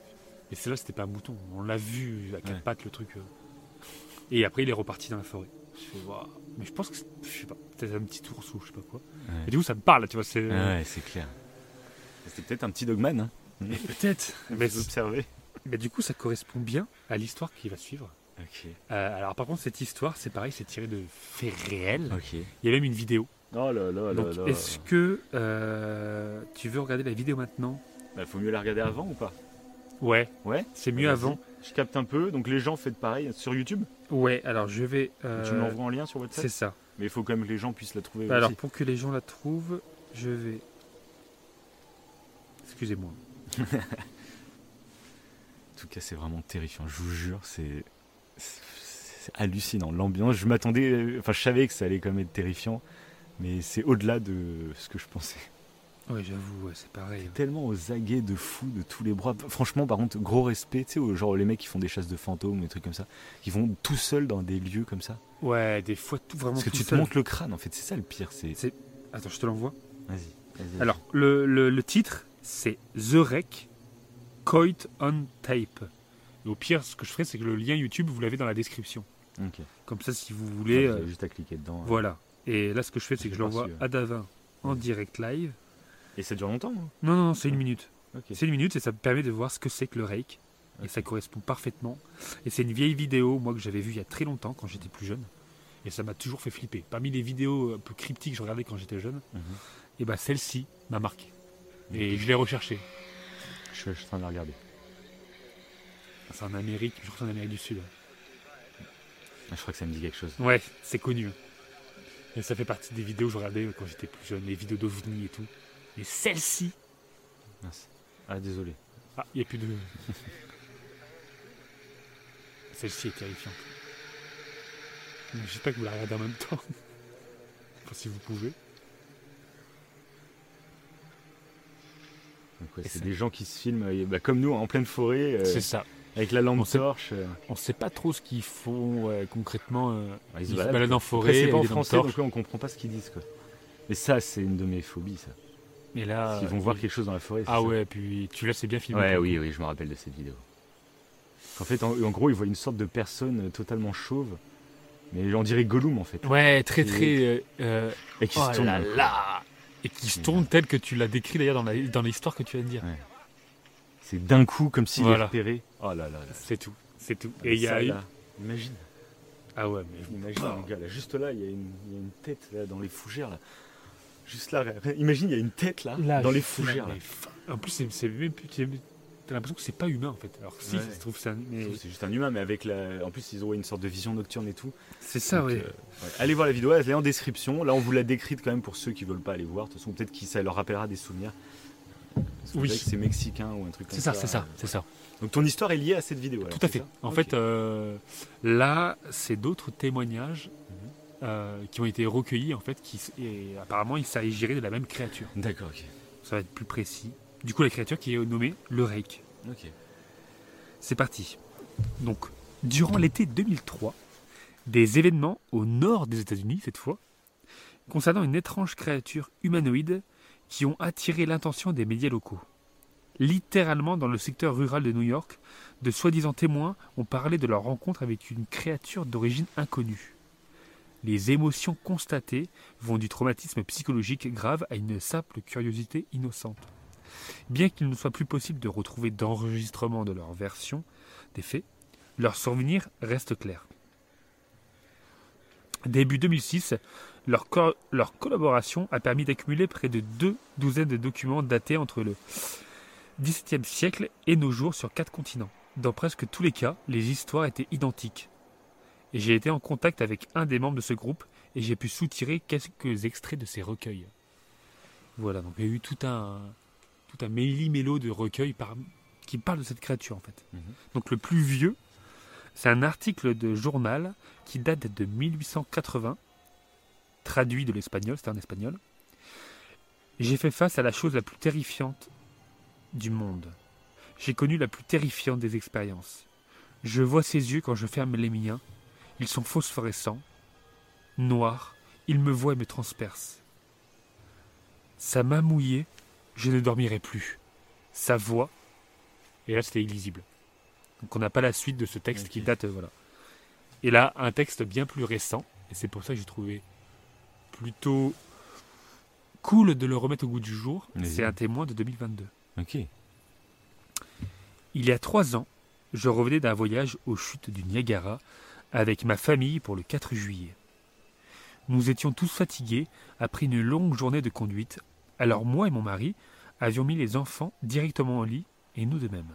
Et celle-là, c'était pas un mouton. On l'a vu à quatre Ouais. pattes le truc. euh. Et après, il est reparti dans la forêt. Je fais. Mais je pense que c'est- je sais pas, peut-être un petit ours ou je sais pas quoi. Ouais. Et du coup, ça me parle, tu vois. C'est Ouais, c'est clair. C'était peut-être un petit dogman, hein. peut-être. Mais, Vous observez. Mais du coup, ça correspond bien à l'histoire qui va suivre. Euh, alors, par contre, cette histoire, c'est pareil, c'est tiré de faits réels. Il y a même une vidéo. Oh là là là Donc, là. est-ce que euh, tu veux regarder la vidéo maintenant? Bah, faut mieux la regarder avant ou pas? Ouais, Ouais. c'est mieux avant. Je capte un peu. Donc les gens faites pareil sur YouTube? Ouais, alors je vais. euh, Tu me l'envoies en lien sur C'est WhatsApp. ça. Mais il faut quand même que les gens puissent la trouver Alors aussi. pour que les gens la trouvent, je vais. Excusez-moi. Tout cas, c'est vraiment terrifiant. Je vous jure, c'est hallucinant. L'ambiance, je m'attendais. Enfin, je savais que ça allait quand même être terrifiant, mais c'est au-delà de ce que je pensais. Ouais, j'avoue, ouais, c'est pareil. Tellement aux aguets de fou de tous les bras. Franchement, par contre, gros respect. Tu sais, genre les mecs qui font des chasses de fantômes, des trucs comme ça, qui vont tout seuls dans des lieux comme ça. Ouais, des fois tout vraiment. Parce que tout tu te seul. montes le crâne. En fait, c'est ça le pire. C'est. Attends, je te l'envoie. Vas-y. Alors, le, le- le titre, c'est The Wreck Coit on Tape. Et au pire, ce que je ferai, c'est que le lien YouTube, vous l'avez dans la description. Comme ça, si vous Vous voulez. euh, juste à cliquer dedans. voilà. Et là, ce que je fais, c'est que je l'envoie à Davin en direct live. Et ça dure longtemps. hein Non, non, non, c'est une minute. C'est une minute et ça me permet de voir ce que c'est que le rake. Et ça correspond parfaitement. Et c'est une vieille vidéo, moi, que j'avais vue il y a très longtemps, quand j'étais plus jeune. Et ça m'a toujours fait flipper. Parmi les vidéos un peu cryptiques que je regardais quand j'étais jeune, Mhm. et bah celle-ci m'a marqué. Et je l'ai recherchée. Je, suis- je suis en train de la regarder. C'est en Amérique, je crois que c'est en Amérique du Sud. Je crois que ça me dit quelque chose. Ouais, c'est connu. Et ça fait partie des vidéos que je regardais quand j'étais plus jeune, les vidéos d'OVNI et tout. Et celle-ci. Ah, désolé. ah, il n'y a plus de. celle-ci est terrifiante. J'espère que vous la regardez en même temps. Enfin, si vous pouvez. Donc, ouais, Et c'est des gens qui se filment bah, comme nous en pleine forêt euh, C'est ça. avec la lampe On sait- torche. euh. On sait pas trop ce qu'ils font concrètement. euh, Ah, ils se se baladent, baladent en forêt. c'est pas en français, donc on comprend pas ce qu'ils disent. Quoi. Mais ça, c'est une de mes phobies. Ça. Et là. Ils vont euh, voir quelque chose dans la forêt. Ah ça ouais, puis tu là, c'est bien filmé. Ouais, oui, oui, je me rappelle de cette vidéo. En fait, en, en gros, ils voient une sorte de personne totalement chauve, mais on dirait Gollum en fait, Ouais, très très. euh, et qui oh se tourne. là là Et qui se tourne tel que tu l'as décrit d'ailleurs dans dans l'histoire que tu viens de dire. C'est d'un coup comme s'il Voilà. est repéré. Oh là là. là. C'est tout. C'est tout. Et il y a eu. là, Imagine. Ah ouais, mais. Imagine, mon gars, là, juste là, il y, a une- il y a une tête là, dans les fougères. Là. Juste là, imagine, il y a une tête là, dans les fougères. Là. En plus, c'est c'est même plus. T'as l'impression que c'est pas humain en fait. Alors si, Ouais. ça se trouve, c'est un- mais- C'est juste un humain, mais avec la. En plus, ils ont une sorte de vision nocturne et tout. C'est ça, Donc, oui. euh, ouais. Allez voir la vidéo, elle est en description. Là, on vous l'a décrite quand même pour ceux qui veulent pas aller voir. De toute façon, peut-être que ça leur rappellera des souvenirs. Oui. c'est mexicain ou un truc comme C'est ça. ça, c'est ça, c'est ça. Donc ton histoire est liée à cette vidéo. alors, Tout à fait. ça En fait, euh, là, c'est d'autres témoignages Mhm. euh, qui ont été recueillis en fait, qui, et apparemment, il s'agirait de la même créature. D'accord, ok. Ça va être plus précis. Du coup, la créature qui est nommée le Reik. Ok. C'est parti. Donc, durant l'été 2003, des événements au nord des États-Unis, cette fois, concernant une étrange créature humanoïde qui ont attiré l'attention des médias locaux. Littéralement dans le secteur rural de New York, de soi-disant témoins ont parlé de leur rencontre avec une créature d'origine inconnue. Les émotions constatées vont du traumatisme psychologique grave à une simple curiosité innocente. Bien qu'il ne soit plus possible de retrouver d'enregistrement de leur version des faits, leur souvenir reste clair. Début 2006, leur, co- leur collaboration a permis d'accumuler près de deux douzaines de documents datés entre le XVIIe siècle et nos jours sur quatre continents. Dans presque tous les cas, les histoires étaient identiques. J'ai été en contact avec un des membres de ce groupe et j'ai pu soutirer quelques extraits de ces recueils. Voilà, donc il y a eu tout un, tout un méli-mélo de recueils par- qui parlent de cette créature en fait. Mhm. Donc le plus vieux, c'est un article de journal qui date de 1880, traduit de l'espagnol, c'était en espagnol. J'ai fait face à la chose la plus terrifiante du monde. J'ai connu la plus terrifiante des expériences. Je vois ses yeux quand je ferme les miens. Ils sont phosphorescents, noirs. Ils me voient et me transpercent. Sa main mouillée, je ne dormirai plus. Sa voix, et là c'était illisible. Donc on n'a pas la suite de ce texte qui date, euh, voilà. Et là, un texte bien plus récent, et c'est pour ça que j'ai trouvé plutôt cool de le remettre au goût du jour. C'est un témoin de 2022. Ok. Il y a trois ans, je revenais d'un voyage aux chutes du Niagara avec ma famille pour le 4 juillet. Nous étions tous fatigués après une longue journée de conduite, alors moi et mon mari avions mis les enfants directement au lit et nous de même.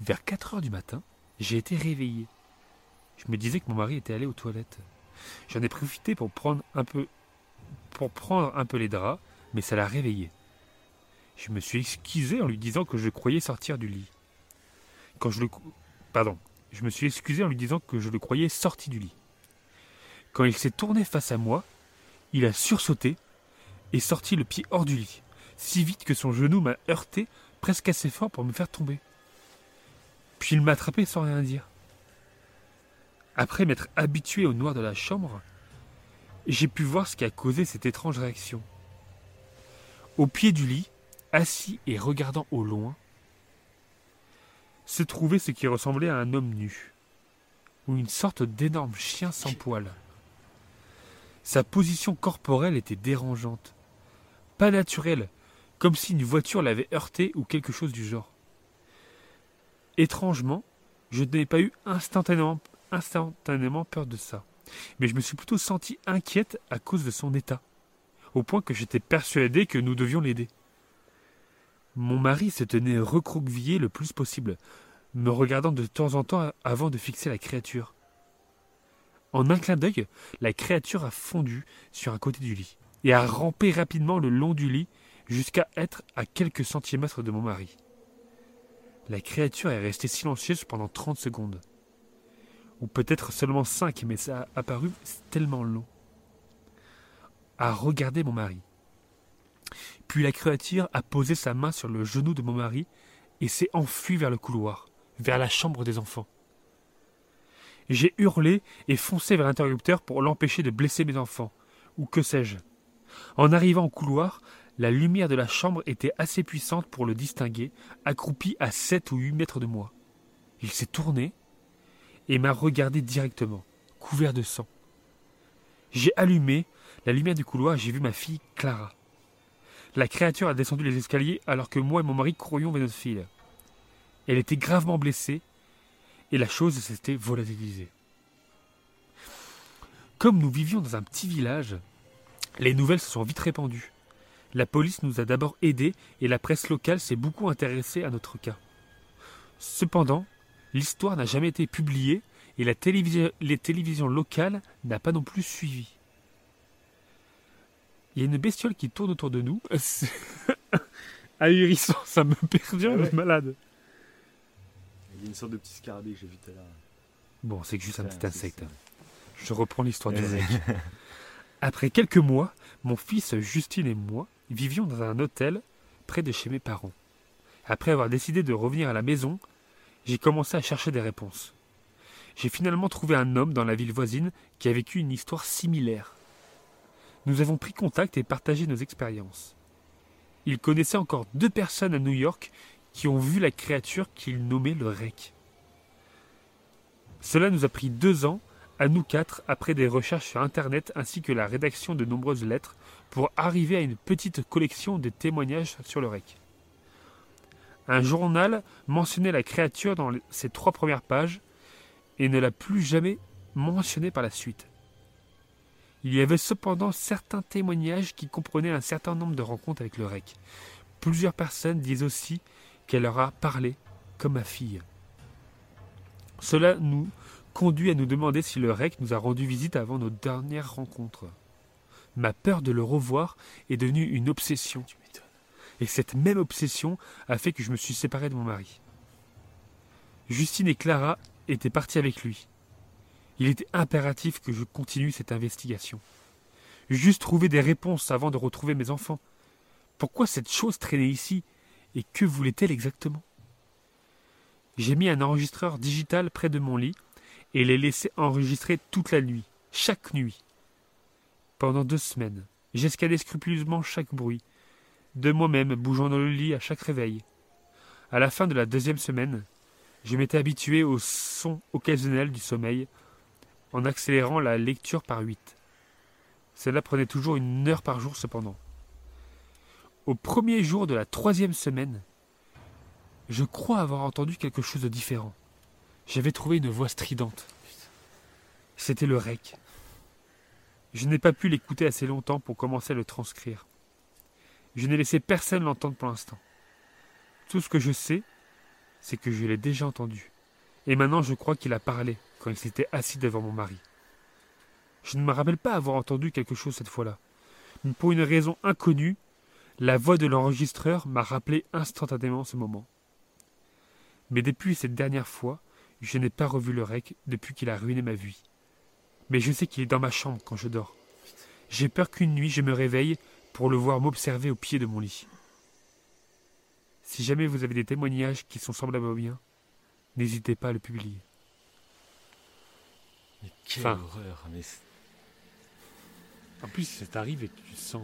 Vers 4 heures du matin, j'ai été réveillé. Je me disais que mon mari était allé aux toilettes. J'en ai profité pour prendre un peu pour prendre un peu les draps, mais ça l'a réveillé. Je me suis excusé en lui disant que je croyais sortir du lit. Quand je le pardon, je me suis excusé en lui disant que je le croyais sorti du lit. Quand il s'est tourné face à moi, il a sursauté et sorti le pied hors du lit, si vite que son genou m'a heurté presque assez fort pour me faire tomber. Puis il m'a attrapé sans rien dire. Après m'être habitué au noir de la chambre, j'ai pu voir ce qui a causé cette étrange réaction. Au pied du lit, assis et regardant au loin, se trouvait ce qui ressemblait à un homme nu, ou une sorte d'énorme chien sans poils. Sa position corporelle était dérangeante, pas naturelle, comme si une voiture l'avait heurté ou quelque chose du genre. Étrangement, je n'ai pas eu instantanément, instantanément peur de ça, mais je me suis plutôt senti inquiète à cause de son état, au point que j'étais persuadé que nous devions l'aider. Mon mari se tenait recroquevillé le plus possible, me regardant de temps en temps avant de fixer la créature. En un clin d'œil, la créature a fondu sur un côté du lit et a rampé rapidement le long du lit jusqu'à être à quelques centimètres de mon mari. La créature est restée silencieuse pendant trente secondes. Ou peut-être seulement cinq, mais ça a apparu tellement long. A regarder mon mari. Puis la créature a posé sa main sur le genou de mon mari et s'est enfuie vers le couloir, vers la chambre des enfants. J'ai hurlé et foncé vers l'interrupteur pour l'empêcher de blesser mes enfants, ou que sais-je. En arrivant au couloir, la lumière de la chambre était assez puissante pour le distinguer, accroupi à sept ou huit mètres de moi. Il s'est tourné et m'a regardé directement, couvert de sang. J'ai allumé la lumière du couloir et j'ai vu ma fille Clara. La créature a descendu les escaliers alors que moi et mon mari courions vers notre fille. Elle était gravement blessée et la chose s'était volatilisée. Comme nous vivions dans un petit village, les nouvelles se sont vite répandues. La police nous a d'abord aidés et la presse locale s'est beaucoup intéressée à notre cas. Cependant, l'histoire n'a jamais été publiée et la les télévisions locales n'ont pas non plus suivi. Il y a une bestiole qui tourne autour de nous. Ahurissant, ça me perturbe, ah malade. Il y a une sorte de petit scarabée que j'ai vu tout à l'heure. Bon, c'est que juste un petit insecte. Je reprends l'histoire du mec. Après quelques mois, mon fils Justine et moi vivions dans un hôtel près de chez mes parents. Après avoir décidé de revenir à la maison, j'ai commencé à chercher des réponses. J'ai finalement trouvé un homme dans la ville voisine qui a vécu une histoire similaire. Nous avons pris contact et partagé nos expériences. Il connaissait encore deux personnes à New York qui ont vu la créature qu'il nommait le REC. Cela nous a pris deux ans, à nous quatre, après des recherches sur Internet ainsi que la rédaction de nombreuses lettres, pour arriver à une petite collection de témoignages sur le REC. Un journal mentionnait la créature dans ses trois premières pages et ne l'a plus jamais mentionné par la suite. Il y avait cependant certains témoignages qui comprenaient un certain nombre de rencontres avec le REC. Plusieurs personnes disent aussi qu'elle leur a parlé comme ma fille. Cela nous conduit à nous demander si le REC nous a rendu visite avant nos dernières rencontres. Ma peur de le revoir est devenue une obsession. Et cette même obsession a fait que je me suis séparé de mon mari. Justine et Clara étaient parties avec lui. Il était impératif que je continue cette investigation. Juste trouver des réponses avant de retrouver mes enfants. Pourquoi cette chose traînait ici et que voulait-elle exactement? J'ai mis un enregistreur digital près de mon lit et l'ai laissé enregistrer toute la nuit, chaque nuit. Pendant deux semaines, J'escalais scrupuleusement chaque bruit, de moi-même bougeant dans le lit à chaque réveil. À la fin de la deuxième semaine, je m'étais habitué au son occasionnel du sommeil en accélérant la lecture par huit. Cela prenait toujours une heure par jour cependant. Au premier jour de la troisième semaine, je crois avoir entendu quelque chose de différent. J'avais trouvé une voix stridente. C'était le rec. Je n'ai pas pu l'écouter assez longtemps pour commencer à le transcrire. Je n'ai laissé personne l'entendre pour l'instant. Tout ce que je sais, c'est que je l'ai déjà entendu. Et maintenant je crois qu'il a parlé quand il s'était assis devant mon mari. Je ne me rappelle pas avoir entendu quelque chose cette fois-là. Mais pour une raison inconnue, la voix de l'enregistreur m'a rappelé instantanément ce moment. Mais depuis cette dernière fois, je n'ai pas revu le rec depuis qu'il a ruiné ma vie. Mais je sais qu'il est dans ma chambre quand je dors. J'ai peur qu'une nuit je me réveille pour le voir m'observer au pied de mon lit. Si jamais vous avez des témoignages qui sont semblables aux miens, n'hésitez pas à le publier. Mais quelle Enfin. horreur. Mais En plus, ça t'arrive et tu sens.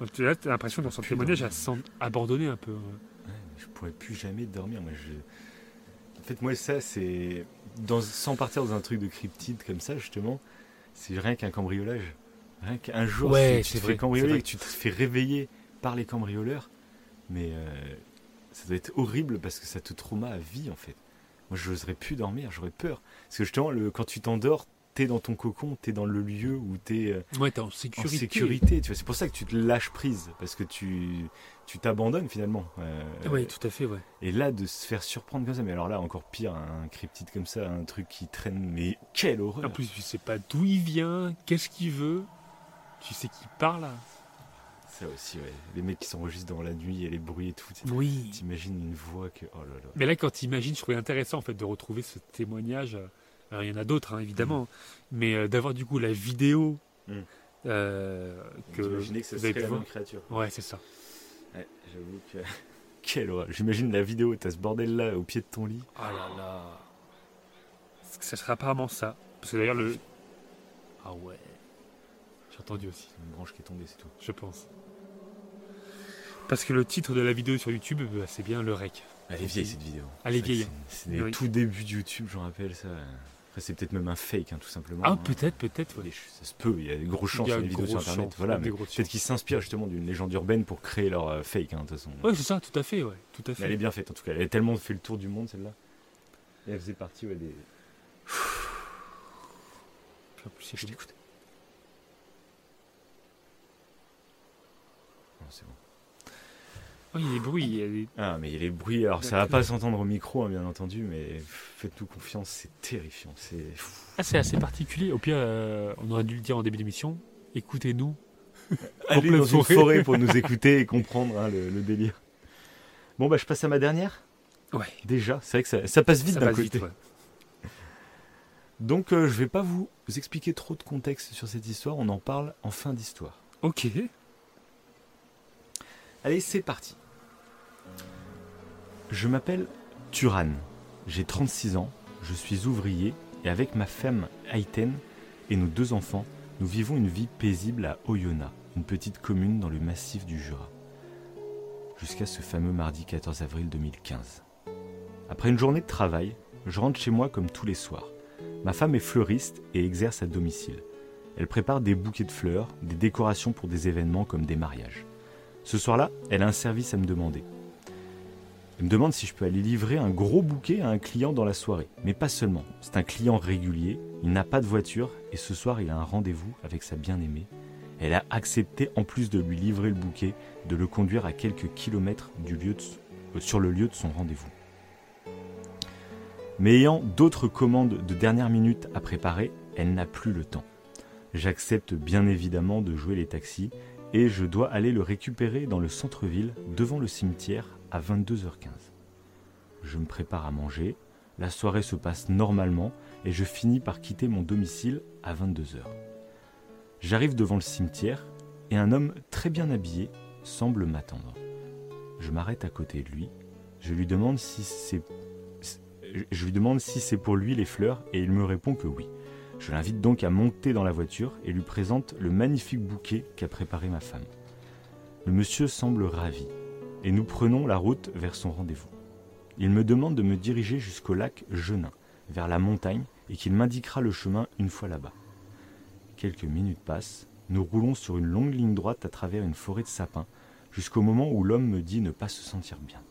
euh, tu as l'impression dans son témoignage, sent abandonnée un peu. euh. Ouais, je pourrais plus jamais dormir. Moi, je... Fait, moi, ça, c'est. Dans... Sans partir dans un truc de cryptide comme ça, justement, c'est rien qu'un cambriolage. Rien qu'un jour, Ouais, tu, te vrai, fais cambrioler c'est et que tu te fais réveiller par les cambrioleurs. Mais euh, ça doit être horrible parce que ça te trauma à vie, en fait. Moi, je n'oserais plus dormir, j'aurais peur. Parce que justement, le... quand tu t'endors, t'es dans ton cocon, t'es dans le lieu où t'es. euh, Ouais, en en sécurité. Tu c'est pour ça que tu te lâches prise parce que tu tu t'abandonnes finalement. Euh, Oui, tout à fait, ouais. Et là, de se faire surprendre comme ça, mais alors là, encore pire, un cryptide comme ça, un truc qui traîne, mais quelle horreur En plus, tu sais pas d'où il vient, qu'est-ce qu'il veut. Tu sais qu'il parle. Ça aussi, ouais. Les mecs qui s'enregistrent dans la nuit et les bruits et tout. Oui. T'imagines une voix que. Oh là là. Mais là, quand tu imagines, je trouvais intéressant en fait de retrouver ce témoignage. Alors, il y en a d'autres, hein, évidemment, mais euh, d'avoir du coup la vidéo Mm. euh, que avez serait la même créature. Ouais, c'est ça. Ouais, j'avoue que. Quelle horreur. J'imagine la vidéo, t'as ce bordel là au pied de ton lit. Ah là là. Ça serait apparemment ça. Parce que d'ailleurs, le. Ah ouais. J'ai entendu aussi, une branche qui est tombée, c'est tout. je pense. Parce que le titre de la vidéo sur YouTube, bah, c'est bien le rec. Elle est vieille cette vidéo. Elle est vieille. C'est Oui. tout débuts de YouTube, j'en rappelle ça. Après, c'est peut-être même un fake, hein, tout simplement. Ah, hein. peut-être, peut-être, ouais. Ça se peut, il y a des grosses chances sur les vidéos sur internet. Voilà, mais peut-être qu'ils s'inspirent justement d'une légende urbaine pour créer leur euh, fake, hein, de toute façon. Ouais, c'est ça, tout à fait, ouais. Tout à Mais elle est fait. bien faite en tout cas. Elle a tellement fait le tour du monde celle-là. Et elle faisait partie ouais, des. Je t'écoute. Non, c'est bon. Oh, il y a des bruits, il y a des- Ah, mais il y a les bruits. Alors, ça va pas s'entendre au micro, hein, bien entendu, mais faites-nous confiance, c'est terrifiant. C'est. Ah, c'est assez particulier. Au pire, euh, on aurait dû le dire en début d'émission. Écoutez-nous. Allez dans une forêt. forêt pour nous écouter et comprendre hein, le, le délire. Bon, bah, je passe à ma dernière. Ouais. Déjà, c'est vrai que ça, ça passe vite d'un côté. vite, ouais. Donc, euh, je vais pas vous expliquer trop de contexte sur cette histoire. On en parle en fin d'histoire. Ok. Allez, c'est parti. Je m'appelle Turan. J'ai 36 ans. Je suis ouvrier et avec ma femme Aïten et nos deux enfants, nous vivons une vie paisible à Oyonnax, une petite commune dans le massif du Jura. Jusqu'à ce fameux mardi 14 avril 2015. Après une journée de travail, je rentre chez moi comme tous les soirs. Ma femme est fleuriste et exerce à domicile. Elle prépare des bouquets de fleurs, des décorations pour des événements comme des mariages. Ce soir-là, elle a un service à me demander. Elle me demande si je peux aller livrer un gros bouquet à un client dans la soirée. Mais pas seulement. C'est un client régulier, il n'a pas de voiture et ce soir il a un rendez-vous avec sa bien-aimée. Elle a accepté, en plus de lui livrer le bouquet, de le conduire à quelques kilomètres euh, sur le lieu de son rendez-vous. Mais ayant d'autres commandes de dernière minute à préparer, elle n'a plus le temps. J'accepte bien évidemment de jouer les taxis et je dois aller le récupérer dans le centre-ville devant le cimetière à 22h15. Je me prépare à manger, la soirée se passe normalement et je finis par quitter mon domicile à 22h. J'arrive devant le cimetière et un homme très bien habillé semble m'attendre. Je m'arrête à côté de lui, je lui demande si c'est je lui demande si c'est pour lui les fleurs et il me répond que oui. Je l'invite donc à monter dans la voiture et lui présente le magnifique bouquet qu'a préparé ma femme. Le monsieur semble ravi et nous prenons la route vers son rendez-vous. Il me demande de me diriger jusqu'au lac Genin, vers la montagne, et qu'il m'indiquera le chemin une fois là-bas. Quelques minutes passent, nous roulons sur une longue ligne droite à travers une forêt de sapins, jusqu'au moment où l'homme me dit ne pas se sentir bien.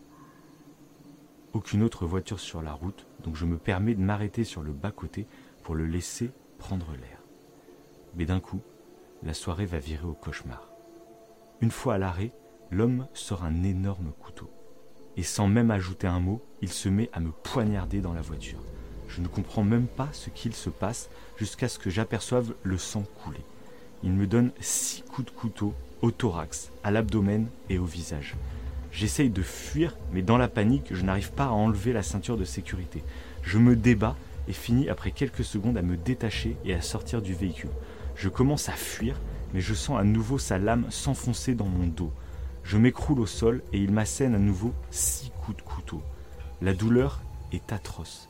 Aucune autre voiture sur la route, donc je me permets de m'arrêter sur le bas-côté pour le laisser prendre l'air. Mais d'un coup, la soirée va virer au cauchemar. Une fois à l'arrêt, l'homme sort un énorme couteau. Et sans même ajouter un mot, il se met à me poignarder dans la voiture. Je ne comprends même pas ce qu'il se passe jusqu'à ce que j'aperçoive le sang couler. Il me donne six coups de couteau au thorax, à l'abdomen et au visage. J'essaye de fuir, mais dans la panique, je n'arrive pas à enlever la ceinture de sécurité. Je me débat et finis après quelques secondes à me détacher et à sortir du véhicule. Je commence à fuir, mais je sens à nouveau sa lame s'enfoncer dans mon dos. Je m'écroule au sol et il m'assène à nouveau six coups de couteau. La douleur est atroce.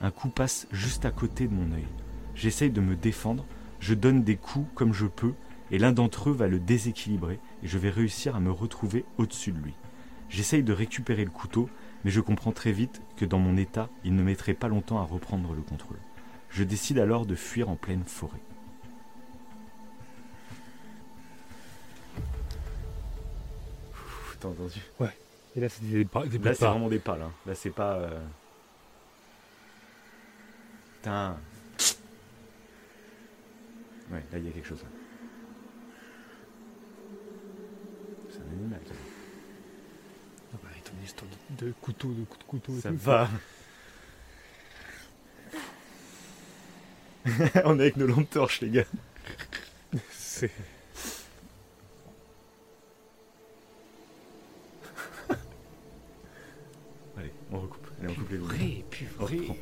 Un coup passe juste à côté de mon œil. J'essaye de me défendre, je donne des coups comme je peux, et l'un d'entre eux va le déséquilibrer, et je vais réussir à me retrouver au-dessus de lui. J'essaye de récupérer le couteau, mais je comprends très vite que dans mon état, il ne mettrait pas longtemps à reprendre le contrôle. Je décide alors de fuir en pleine forêt. T'as entendu Ouais. Et là, c'est des, des, Là, c'est vraiment des pales. Hein. Là, c'est pas. Euh... Putain. Ouais, là, il y a quelque chose. C'est un animal, ça. Ah bah, ton histoire de, de couteau, de coup de couteau. Ça va. On est avec nos lampes torches, les gars. C'est. Allez, on recoupe. Allez, on coupe les Purée, purée.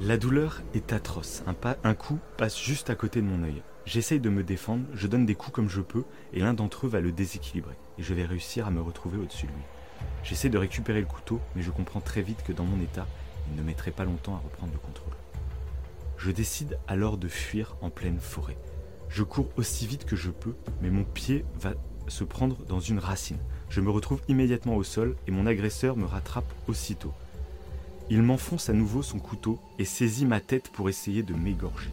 La douleur est atroce. Un, pas, un coup passe juste à côté de mon œil. J'essaye de me défendre, je donne des coups comme je peux, et l'un d'entre eux va le déséquilibrer, et je vais réussir à me retrouver au-dessus de lui. J'essaie de récupérer le couteau, mais je comprends très vite que dans mon état, il ne mettrait pas longtemps à reprendre le contrôle. Je décide alors de fuir en pleine forêt. Je cours aussi vite que je peux, mais mon pied va se prendre dans une racine. Je me retrouve immédiatement au sol et mon agresseur me rattrape aussitôt. Il m'enfonce à nouveau son couteau et saisit ma tête pour essayer de m'égorger.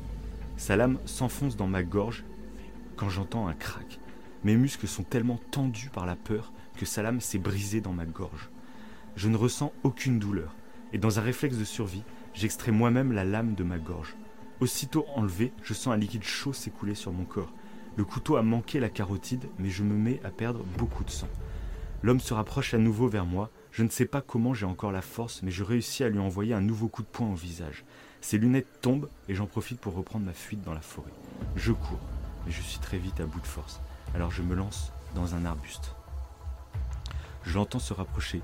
Sa lame s'enfonce dans ma gorge quand j'entends un crack. Mes muscles sont tellement tendus par la peur que sa lame s'est brisée dans ma gorge. Je ne ressens aucune douleur, et dans un réflexe de survie, j'extrais moi-même la lame de ma gorge. Aussitôt enlevé, je sens un liquide chaud s'écouler sur mon corps. Le couteau a manqué la carotide, mais je me mets à perdre beaucoup de sang. L'homme se rapproche à nouveau vers moi. Je ne sais pas comment j'ai encore la force, mais je réussis à lui envoyer un nouveau coup de poing au visage. Ses lunettes tombent et j'en profite pour reprendre ma fuite dans la forêt. Je cours, mais je suis très vite à bout de force. Alors je me lance dans un arbuste. Je l'entends se rapprocher,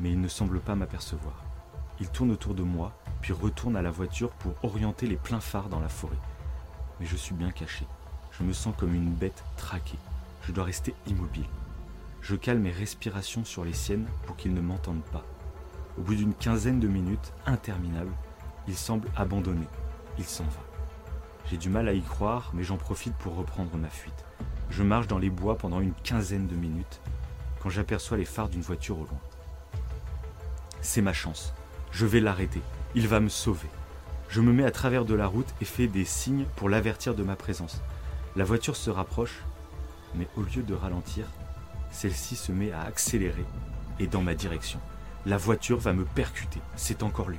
mais il ne semble pas m'apercevoir. Il tourne autour de moi, puis retourne à la voiture pour orienter les pleins phares dans la forêt. Mais je suis bien caché. Je me sens comme une bête traquée. Je dois rester immobile. Je cale mes respirations sur les siennes pour qu'ils ne m'entendent pas. Au bout d'une quinzaine de minutes, interminables, il semble abandonné. Il s'en va. J'ai du mal à y croire, mais j'en profite pour reprendre ma fuite. Je marche dans les bois pendant une quinzaine de minutes, quand j'aperçois les phares d'une voiture au loin. C'est ma chance. Je vais l'arrêter. Il va me sauver. Je me mets à travers de la route et fais des signes pour l'avertir de ma présence. La voiture se rapproche, mais au lieu de ralentir, celle-ci se met à accélérer et dans ma direction. La voiture va me percuter. C'est encore lui.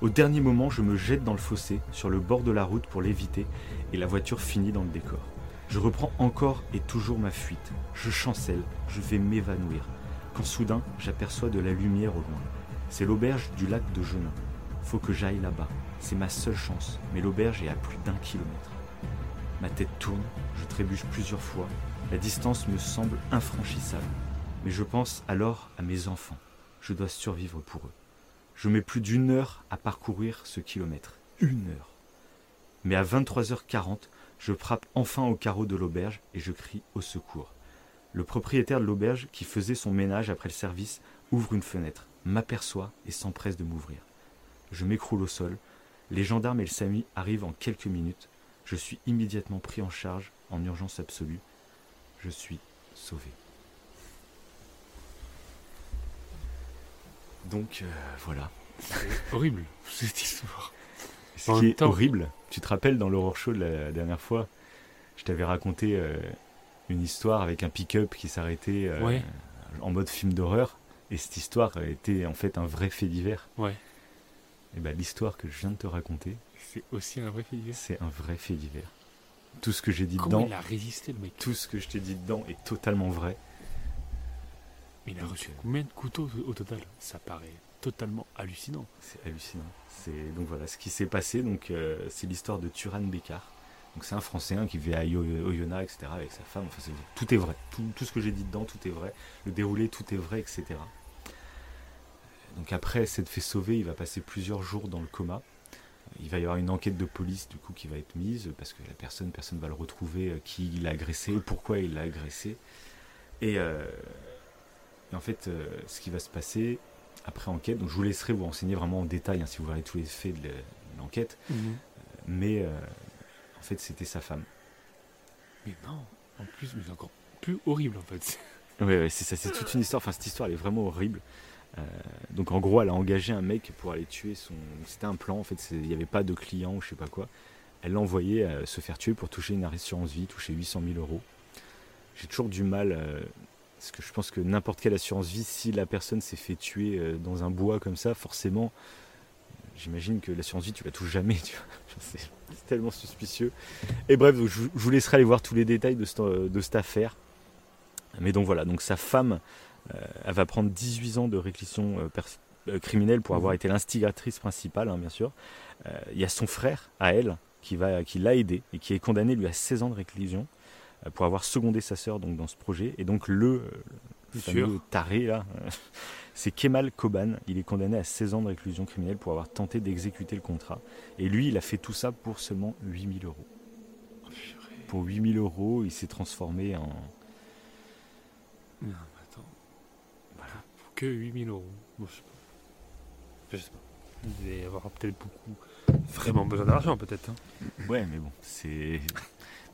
Au dernier moment, je me jette dans le fossé, sur le bord de la route pour l'éviter, et la voiture finit dans le décor. Je reprends encore et toujours ma fuite. Je chancelle, je vais m'évanouir. Quand soudain, j'aperçois de la lumière au loin. C'est l'auberge du lac de Genin. Faut que j'aille là-bas. C'est ma seule chance, mais l'auberge est à plus d'un kilomètre. Ma tête tourne, je trébuche plusieurs fois. La distance me semble infranchissable. Mais je pense alors à mes enfants. Je dois survivre pour eux. Je mets plus d'une heure à parcourir ce kilomètre. Une heure. Mais à 23h40, je frappe enfin au carreau de l'auberge et je crie au secours. Le propriétaire de l'auberge, qui faisait son ménage après le service, ouvre une fenêtre, m'aperçoit et s'empresse de m'ouvrir. Je m'écroule au sol. Les gendarmes et le SAMI arrivent en quelques minutes. Je suis immédiatement pris en charge en urgence absolue. Je suis sauvé. Donc euh, voilà. C'est horrible, cette histoire. Ce En qui est temps- horrible, tu te rappelles dans l'horreur show de la dernière fois, je t'avais raconté euh, une histoire avec un pick-up qui s'arrêtait euh, Ouais. en mode film d'horreur. Et cette histoire était en fait un vrai fait divers. Ouais. Et ben l'histoire que je viens de te raconter, C'est aussi un vrai fait divers. c'est un vrai fait divers. Tout ce que j'ai dit Comment dedans, il a résisté, le mec tout ce que je t'ai dit dedans est totalement vrai. Mais il a reçu euh, combien de couteaux au total? Ça paraît totalement hallucinant. C'est hallucinant. C'est donc voilà ce qui s'est passé. Donc euh, c'est l'histoire de Turan Bécard. Donc c'est un Français hein, qui vit à Yo- Oyonnax, etc. avec sa femme. Enfin, tout est vrai. Tout, tout ce que j'ai dit dedans, tout est vrai. Le déroulé, tout est vrai, etc. Donc après s'être fait sauver, il va passer plusieurs jours dans le coma. Il va y avoir une enquête de police du coup qui va être mise parce que la personne, personne va le retrouver, euh, qui l'a agressé, pourquoi il l'a agressé. Et, euh, et en fait, euh, ce qui va se passer après enquête, donc je vous laisserai vous renseigner vraiment en détail hein, si vous verrez tous les faits de l'enquête, mais euh, en fait c'était sa femme. Mais non, en plus, mais c'est encore plus horrible en fait. Ouais, c'est ça, c'est toute une histoire. Enfin, cette histoire, elle est vraiment horrible. Euh, donc, en gros, elle a engagé un mec pour aller tuer son. C'était un plan, en fait, il n'y avait pas de client ou je sais pas quoi. Elle l'a envoyé euh, se faire tuer pour toucher une assurance vie, toucher 800 000 euros. J'ai toujours du mal, euh, parce que je pense que n'importe quelle assurance vie, si la personne s'est fait tuer dans un bois comme ça, forcément, j'imagine que l'assurance vie, tu la touches jamais. C'est, tellement suspicieux. Et bref, je, vous- laisserai aller voir tous les détails de cette, de cette affaire. Mais donc voilà, donc sa femme, elle va prendre 18 ans de réclusion euh, euh, criminelle pour avoir Mhm. été l'instigatrice principale, hein, bien sûr. Euh, Il y a son frère, à elle, qui, va, qui l'a aidé et qui est condamné, lui, à 16 ans de réclusion euh, pour avoir secondé sa sœur donc, dans ce projet. Et donc le, euh, fameux taré, là, euh, c'est Kemal Koban. Il est condamné à 16 ans de réclusion criminelle pour avoir tenté d'exécuter le contrat. Et lui, il a fait tout ça pour seulement 8000 euros. Pour 8000 euros, il s'est transformé en... Non, mais attends. Voilà. Pour que 8000 euros. Je sais pas. Je sais pas. Il y avoir peut-être beaucoup. Vraiment besoin d'argent, peut-être. hein. Ouais, mais bon, c'est.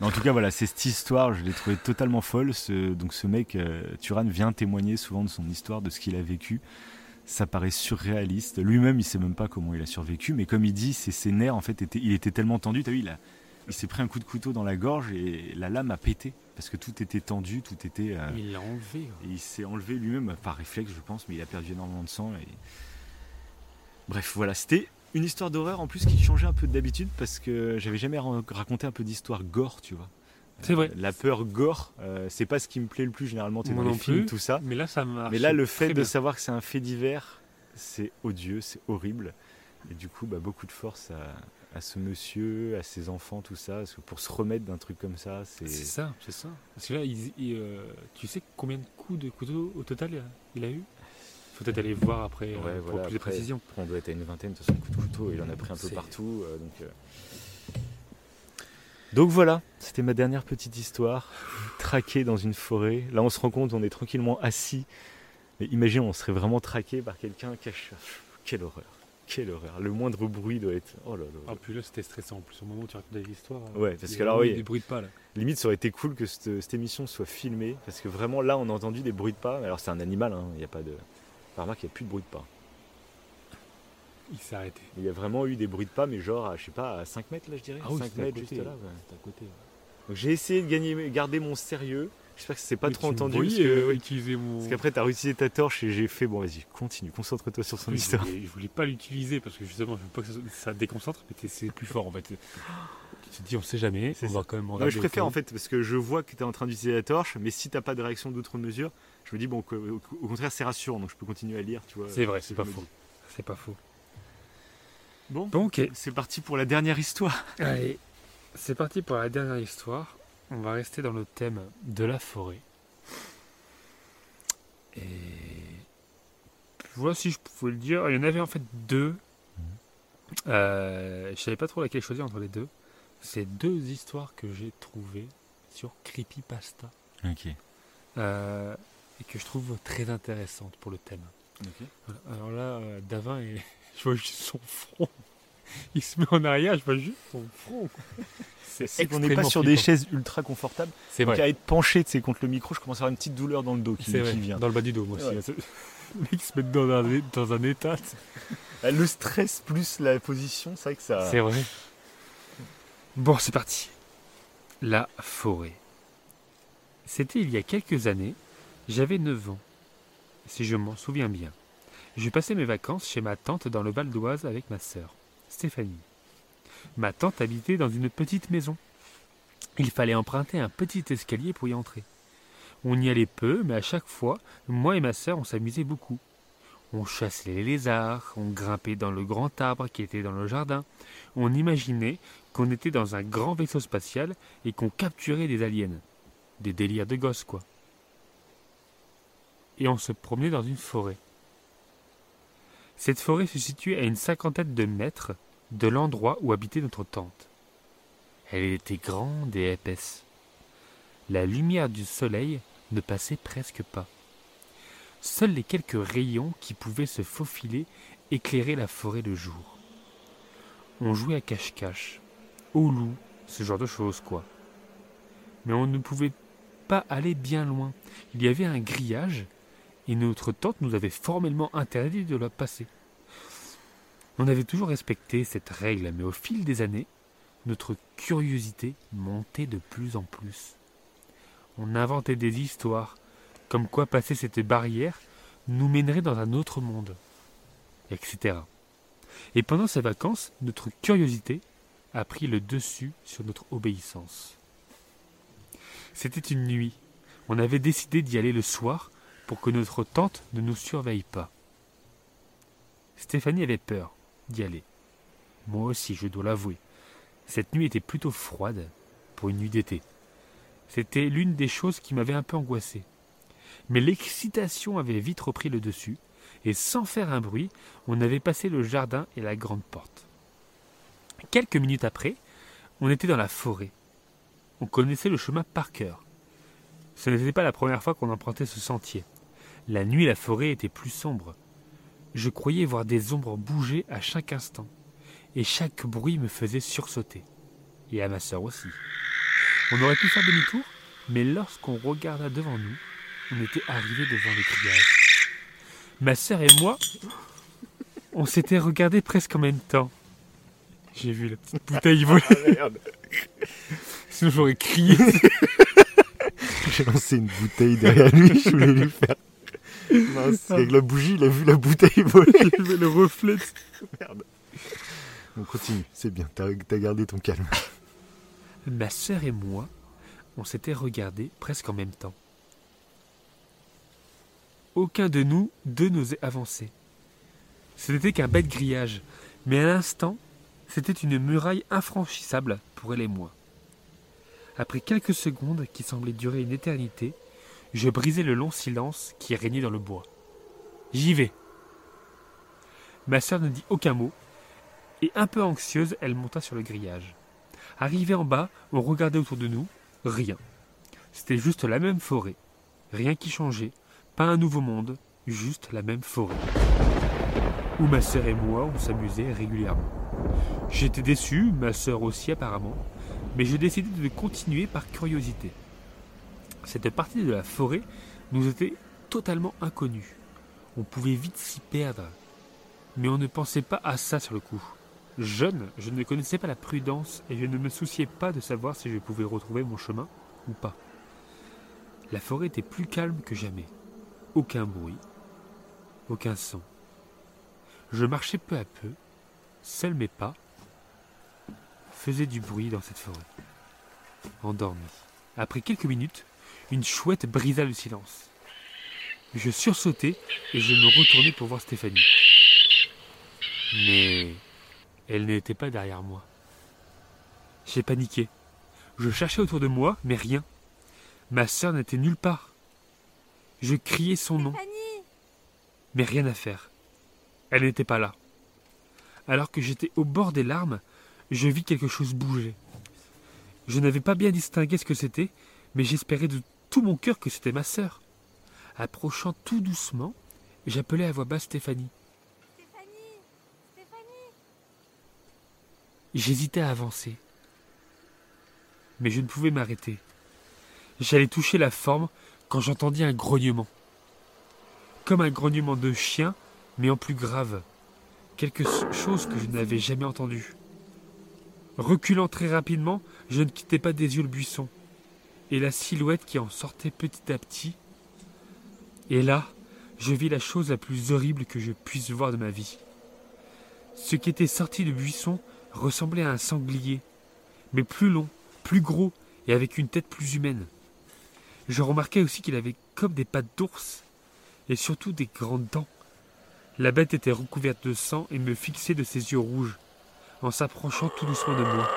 En tout cas, voilà, c'est cette histoire, je l'ai trouvé totalement folle. Donc, ce mec, euh, Turan, vient témoigner souvent de son histoire, de ce qu'il a vécu. Ça paraît surréaliste. Lui-même, il sait même pas comment il a survécu, mais comme il dit, ses nerfs, en fait, étaient... il était tellement tendu. T'as vu, il, a... il s'est pris un coup de couteau dans la gorge et la lame a pété. Parce que tout était tendu, tout était. euh, il l'a enlevé. et il s'est enlevé lui-même par réflexe, je pense, mais il a perdu énormément de sang. Et... Bref, voilà, c'était une histoire d'horreur en plus qui changeait un peu d'habitude parce que j'avais jamais ra- raconté un peu d'histoire gore, tu vois. C'est vrai. Euh, La peur gore, euh, c'est pas ce qui me plaît le plus généralement, t'es dans les films, plus. tout ça. Mais là, ça marche. Mais là, le fait de bien. savoir que c'est un fait divers, c'est odieux, c'est horrible. Et du coup, bah, beaucoup de force à, à ce monsieur, à ses enfants, tout ça. Parce que pour se remettre d'un truc comme ça, c'est. C'est ça, c'est ça. Parce que là, il- il, euh, tu sais combien de coups de couteau au total il a- il a eu? Faut peut-être aller voir après euh, pour voilà, plus de précision. on doit être à une vingtaine, de toute façon, coup de couteau, il en a pris un peu partout. euh, donc, euh. donc voilà, c'était ma dernière petite histoire. Traqué dans une forêt. Là, on se rend compte, on est tranquillement assis. Mais imagine, on serait vraiment traqué par quelqu'un caché. Quelle horreur, quelle horreur. Le moindre bruit doit être. Oh là là. Ah, puis là, c'était stressant. En plus, au moment où tu racontais l'histoire. Ouais, parce que eu oui. Des bruits de pas là. Limite, ça aurait été cool que cette, cette émission soit filmée. Parce que vraiment, là, on a entendu des bruits de pas. Alors, c'est un animal, hein, il n'y a pas de. Enfin, remarque, il n'y a plus de bruit de pas. Il s'est arrêté. Il y a vraiment eu des bruits de pas, mais genre, à, je sais pas, à 5 mètres là, je dirais. Ah oui, 5 c'était à mètres côté. juste là. ouais. À côté. Donc j'ai essayé de gagner, garder mon sérieux. J'espère que c'est pas trop tu entendu. voyais, parce que- euh, utiliser mon. Parce qu'après, t'as réutilisé ta torche et j'ai fait, bon, vas-y, continue, concentre-toi sur son Oui, je, histoire. voulais, je voulais pas l'utiliser parce que justement, je veux pas que ça, ça déconcentre, mais c'est plus fort en fait. Tu te dis, on sait jamais, on va quand même Non, mais regarder je préfère en fait, parce que je vois que t'es en train d'utiliser la torche, mais si t'as pas de réaction d'autres mesures, je me dis, bon, au, contraire, c'est rassurant, donc je peux continuer à lire, tu vois. C'est vrai, ce c'est pas faux. C'est pas faux. Bon, c'est parti pour la dernière histoire. Allez, c'est parti pour la dernière histoire. On va rester dans le thème de la forêt. Et voilà si je pouvais le dire. Il y en avait en fait deux. Euh, je savais pas trop laquelle choisir entre les deux. C'est deux histoires que j'ai trouvées sur Creepypasta Ok. euh, et que je trouve très intéressantes pour le thème. Voilà. Alors là, euh, Davin, est... je vois juste son front. il se met en arrière, je vois juste son front. C'est qu'on n'est pas sur des chaises ultra confortables. C'est vrai. Donc à être penché contre le micro, je commence à avoir une petite douleur dans le dos qui, C'est vrai, qui vient. dans le bas du dos, moi Ouais. aussi. Le mec se met dans un, dans un état. Ah, Le stress plus la position, c'est vrai que ça. C'est vrai. Bon, c'est parti. La forêt. C'était il y a quelques années. J'avais 9 ans, si je m'en souviens bien. Je passais mes vacances chez ma tante dans le Val d'Oise avec ma sœur, Ma tante habitait dans une petite maison. Il fallait emprunter un petit escalier pour y entrer. On y allait peu, mais à chaque fois, moi et ma sœur, on s'amusait beaucoup. On chassait les lézards, on grimpait dans le grand arbre qui était dans le jardin, on imaginait qu'on était dans un grand vaisseau spatial et qu'on capturait des aliens. Des délires de gosses, quoi. Et on se promenait dans une forêt. Cette forêt se situait à une cinquantaine de mètres de l'endroit où habitait notre tante. Elle était grande et épaisse. La lumière du soleil ne passait presque pas. Seuls les quelques rayons qui pouvaient se faufiler éclairaient la forêt de jour. On jouait à cache-cache, au loup, ce genre de choses, quoi. Mais on ne pouvait pas aller bien loin. Il y avait un grillage et notre tante nous avait formellement interdit de le passer. On avait toujours respecté cette règle, mais au fil des années, notre curiosité montait de plus en plus. On inventait des histoires, comme quoi passer cette barrière nous mènerait dans un autre monde, etc. Et pendant ces vacances, notre curiosité a pris le dessus sur notre obéissance. C'était une nuit. On avait décidé d'y aller le soir pour que notre tante ne nous surveille pas. Stéphanie avait peur d'y aller. Moi aussi, je dois l'avouer. Cette nuit était plutôt froide pour une nuit d'été. C'était l'une des choses qui m'avait un peu angoissé. Mais l'excitation avait vite repris le dessus, et sans faire un bruit, on avait passé le jardin et la grande porte. Quelques minutes après, on était dans la forêt. On connaissait le chemin par cœur. Ce n'était pas la première fois qu'on empruntait ce sentier. La nuit, la forêt était plus sombre. Je croyais voir des ombres bouger à chaque instant, et chaque bruit me faisait sursauter. Et à ma sœur aussi. On aurait pu faire demi-tour, mais lorsqu'on regarda devant nous, on était arrivé devant le grillage. Ma sœur et moi, on s'était regardés presque en même temps. J'ai vu la petite bouteille voler, merde. sinon j'aurais crié. J'ai lancé une bouteille derrière lui, je voulais lui faire. Mince, avec la bougie, il a vu la bouteille voler. Le reflet. Merde. On continue, c'est bien, t'as t'as gardé ton calme. Ma sœur et moi, on s'était regardés presque en même temps. Aucun de nous deux n'osait avancer. Ce n'était qu'un bête grillage, mais à l'instant, c'était une muraille infranchissable pour elle et moi. Après quelques secondes qui semblaient durer une éternité, je brisai le long silence qui régnait dans le bois. J'y vais. Ma sœur ne dit aucun mot, et un peu anxieuse, elle monta sur le grillage. Arrivé en bas, on regardait autour de nous, rien. C'était juste la même forêt. Rien qui changeait, pas un nouveau monde, juste la même forêt. Où ma sœur et moi, on s'amusait régulièrement. J'étais déçu, ma sœur aussi apparemment, mais je décidai de continuer par curiosité. Cette partie de la forêt nous était totalement inconnue. On pouvait vite s'y perdre, mais on ne pensait pas à ça sur le coup. Jeune, je ne connaissais pas la prudence et je ne me souciais pas de savoir si je pouvais retrouver mon chemin ou pas. La forêt était plus calme que jamais. Aucun bruit, aucun son. Je marchais peu à peu, seuls mes pas faisaient du bruit dans cette forêt. Endormi. Après quelques minutes, une chouette brisa le silence. Je sursautai et je me retournai pour voir Stéphanie. Mais elle n'était pas derrière moi. J'ai paniqué. Je cherchais autour de moi, mais rien. Ma sœur n'était nulle part. Je criais son nom, mais rien à faire. Elle n'était pas là. Alors que j'étais au bord des larmes, je vis quelque chose bouger. Je n'avais pas bien distingué ce que c'était, mais j'espérais de tout mon cœur que c'était ma sœur. Approchant tout doucement, j'appelai à voix basse Stéphanie. Stéphanie Stéphanie J'hésitais à avancer. Mais je ne pouvais m'arrêter. J'allais toucher la forme quand j'entendis un grognement. Comme un grognement de chien, mais en plus grave. Quelque chose que je n'avais jamais entendu. Reculant très rapidement, je ne quittais pas des yeux le buisson, et la silhouette qui en sortait petit à petit. Et là, je vis la chose la plus horrible que je puisse voir de ma vie. Ce qui était sorti du buisson ressemblait à un sanglier, mais plus long, plus gros et avec une tête plus humaine. Je remarquai aussi qu'il avait comme des pattes d'ours et surtout des grandes dents. La bête était recouverte de sang et me fixait de ses yeux rouges en s'approchant tout doucement de moi.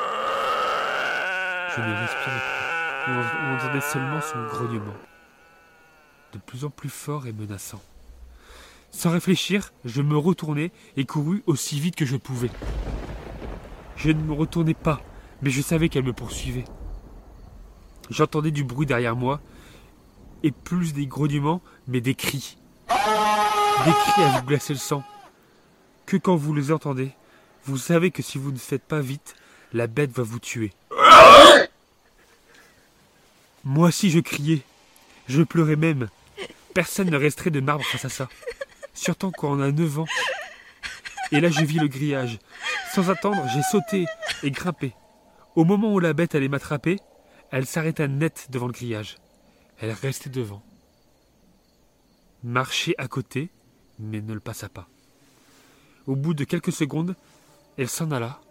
Je ne respirais plus. On entendait seulement son grognement, de plus en plus fort et menaçant. Sans réfléchir, je me retournai et courus aussi vite que je pouvais. Je ne me retournais pas, mais je savais qu'elle me poursuivait. J'entendais du bruit derrière moi, et plus des grognements, mais des cris. Des cris à vous glacer le sang. Que quand vous les entendez, vous savez que si vous ne faites pas vite, la bête va vous tuer. Moi aussi je criais. Je pleurais même. Personne ne resterait de marbre face à ça. Surtout quand on a 9 ans. Et là je vis le grillage. Sans attendre, j'ai sauté et grimpé. Au moment où la bête allait m'attraper, elle s'arrêta net devant le grillage. Elle restait devant. Marchait à côté, mais ne le passa pas. Au bout de quelques secondes, elle s'en alla,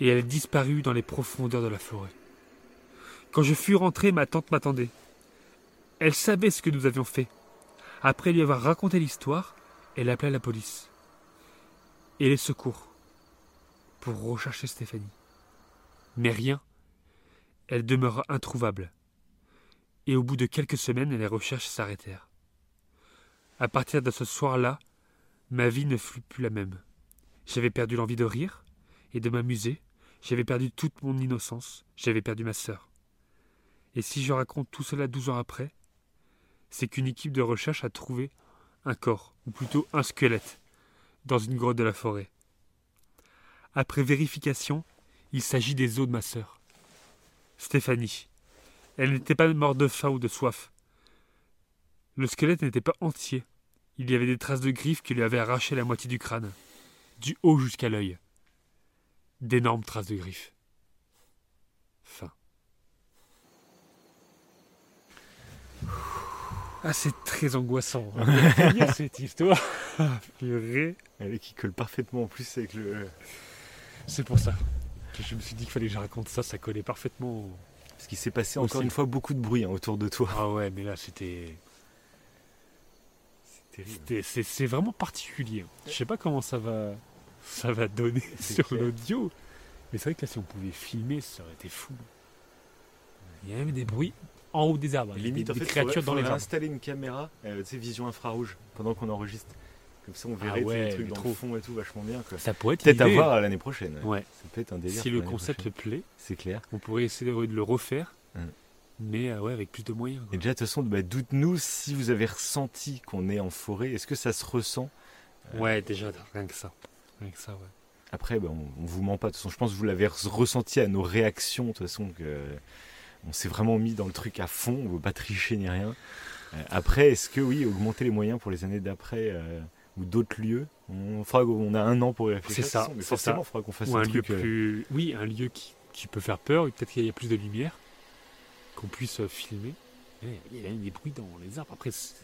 et elle disparut dans les profondeurs de la forêt. Quand je fus rentré, ma tante m'attendait. Elle savait ce que nous avions fait. Après lui avoir raconté l'histoire, elle appela la police et les secours pour rechercher Stéphanie. Mais rien. Elle demeura introuvable. Et au bout de quelques semaines, les recherches s'arrêtèrent. À partir de ce soir-là, ma vie ne fut plus la même. J'avais perdu l'envie de rire et de m'amuser. J'avais perdu toute mon innocence. J'avais perdu ma sœur. Et si je raconte tout cela douze ans après, c'est qu'une équipe de recherche a trouvé un corps, ou plutôt un squelette, dans une grotte de la forêt. Après vérification, il s'agit des os de ma sœur. Stéphanie. Elle n'était pas morte de faim ou de soif. Le squelette n'était pas entier. Il y avait des traces de griffes qui lui avaient arraché la moitié du crâne du haut jusqu'à l'œil. D'énormes traces de griffes. Fin. Ah, c'est très angoissant. Hein. cette histoire. Purée. Elle qui colle parfaitement en plus avec le. C'est pour ça que je me suis dit qu'il fallait que je raconte ça. Ça collait parfaitement. Parce qu'il s'est passé encore une fois beaucoup de bruit hein, autour de toi. Ah ouais, mais là c'était. C'est vraiment particulier. Je sais pas comment ça va ça va donner sur l'audio. Mais c'est vrai que là, si on pouvait filmer, ça aurait été fou. Il y a même des bruits en haut des arbres. Limite, des, en fait, créatures dans les arbres. installer une caméra, euh, tu sais, vision infrarouge, pendant qu'on enregistre. Comme ça, on verrait ah les trucs dans le fond et tout, vachement bien. Quoi. Ça pourrait être peut-être à voir l'année prochaine. Ouais. Ça peut être un délire. Si le concept plaît, c'est clair. On pourrait essayer de le refaire. Hum. Mais euh, ouais, avec plus de moyens. Et déjà, de toute façon, bah, dites-nous si vous avez ressenti qu'on est en forêt. Est-ce que ça se ressent? Ouais, déjà, rien que ça. ça, ouais. Après, ben, on, ne vous ment pas. De toute façon, je pense que vous l'avez ressenti à nos réactions. De toute façon, que on s'est vraiment mis dans le truc à fond. On ne veut pas tricher ni rien. Euh, après, est-ce que oui, augmenter les moyens pour les années d'après euh, ou d'autres lieux on, fera, on a un an pour y réfléchir. C'est ça. Mais forcément, il faudra qu'on fasse un, truc. Lieu euh, plus... Oui, un lieu qui, qui peut faire peur. Peut-être qu'il y a plus de lumière, qu'on puisse filmer. Il y a des bruits dans les arbres. Après, c'est,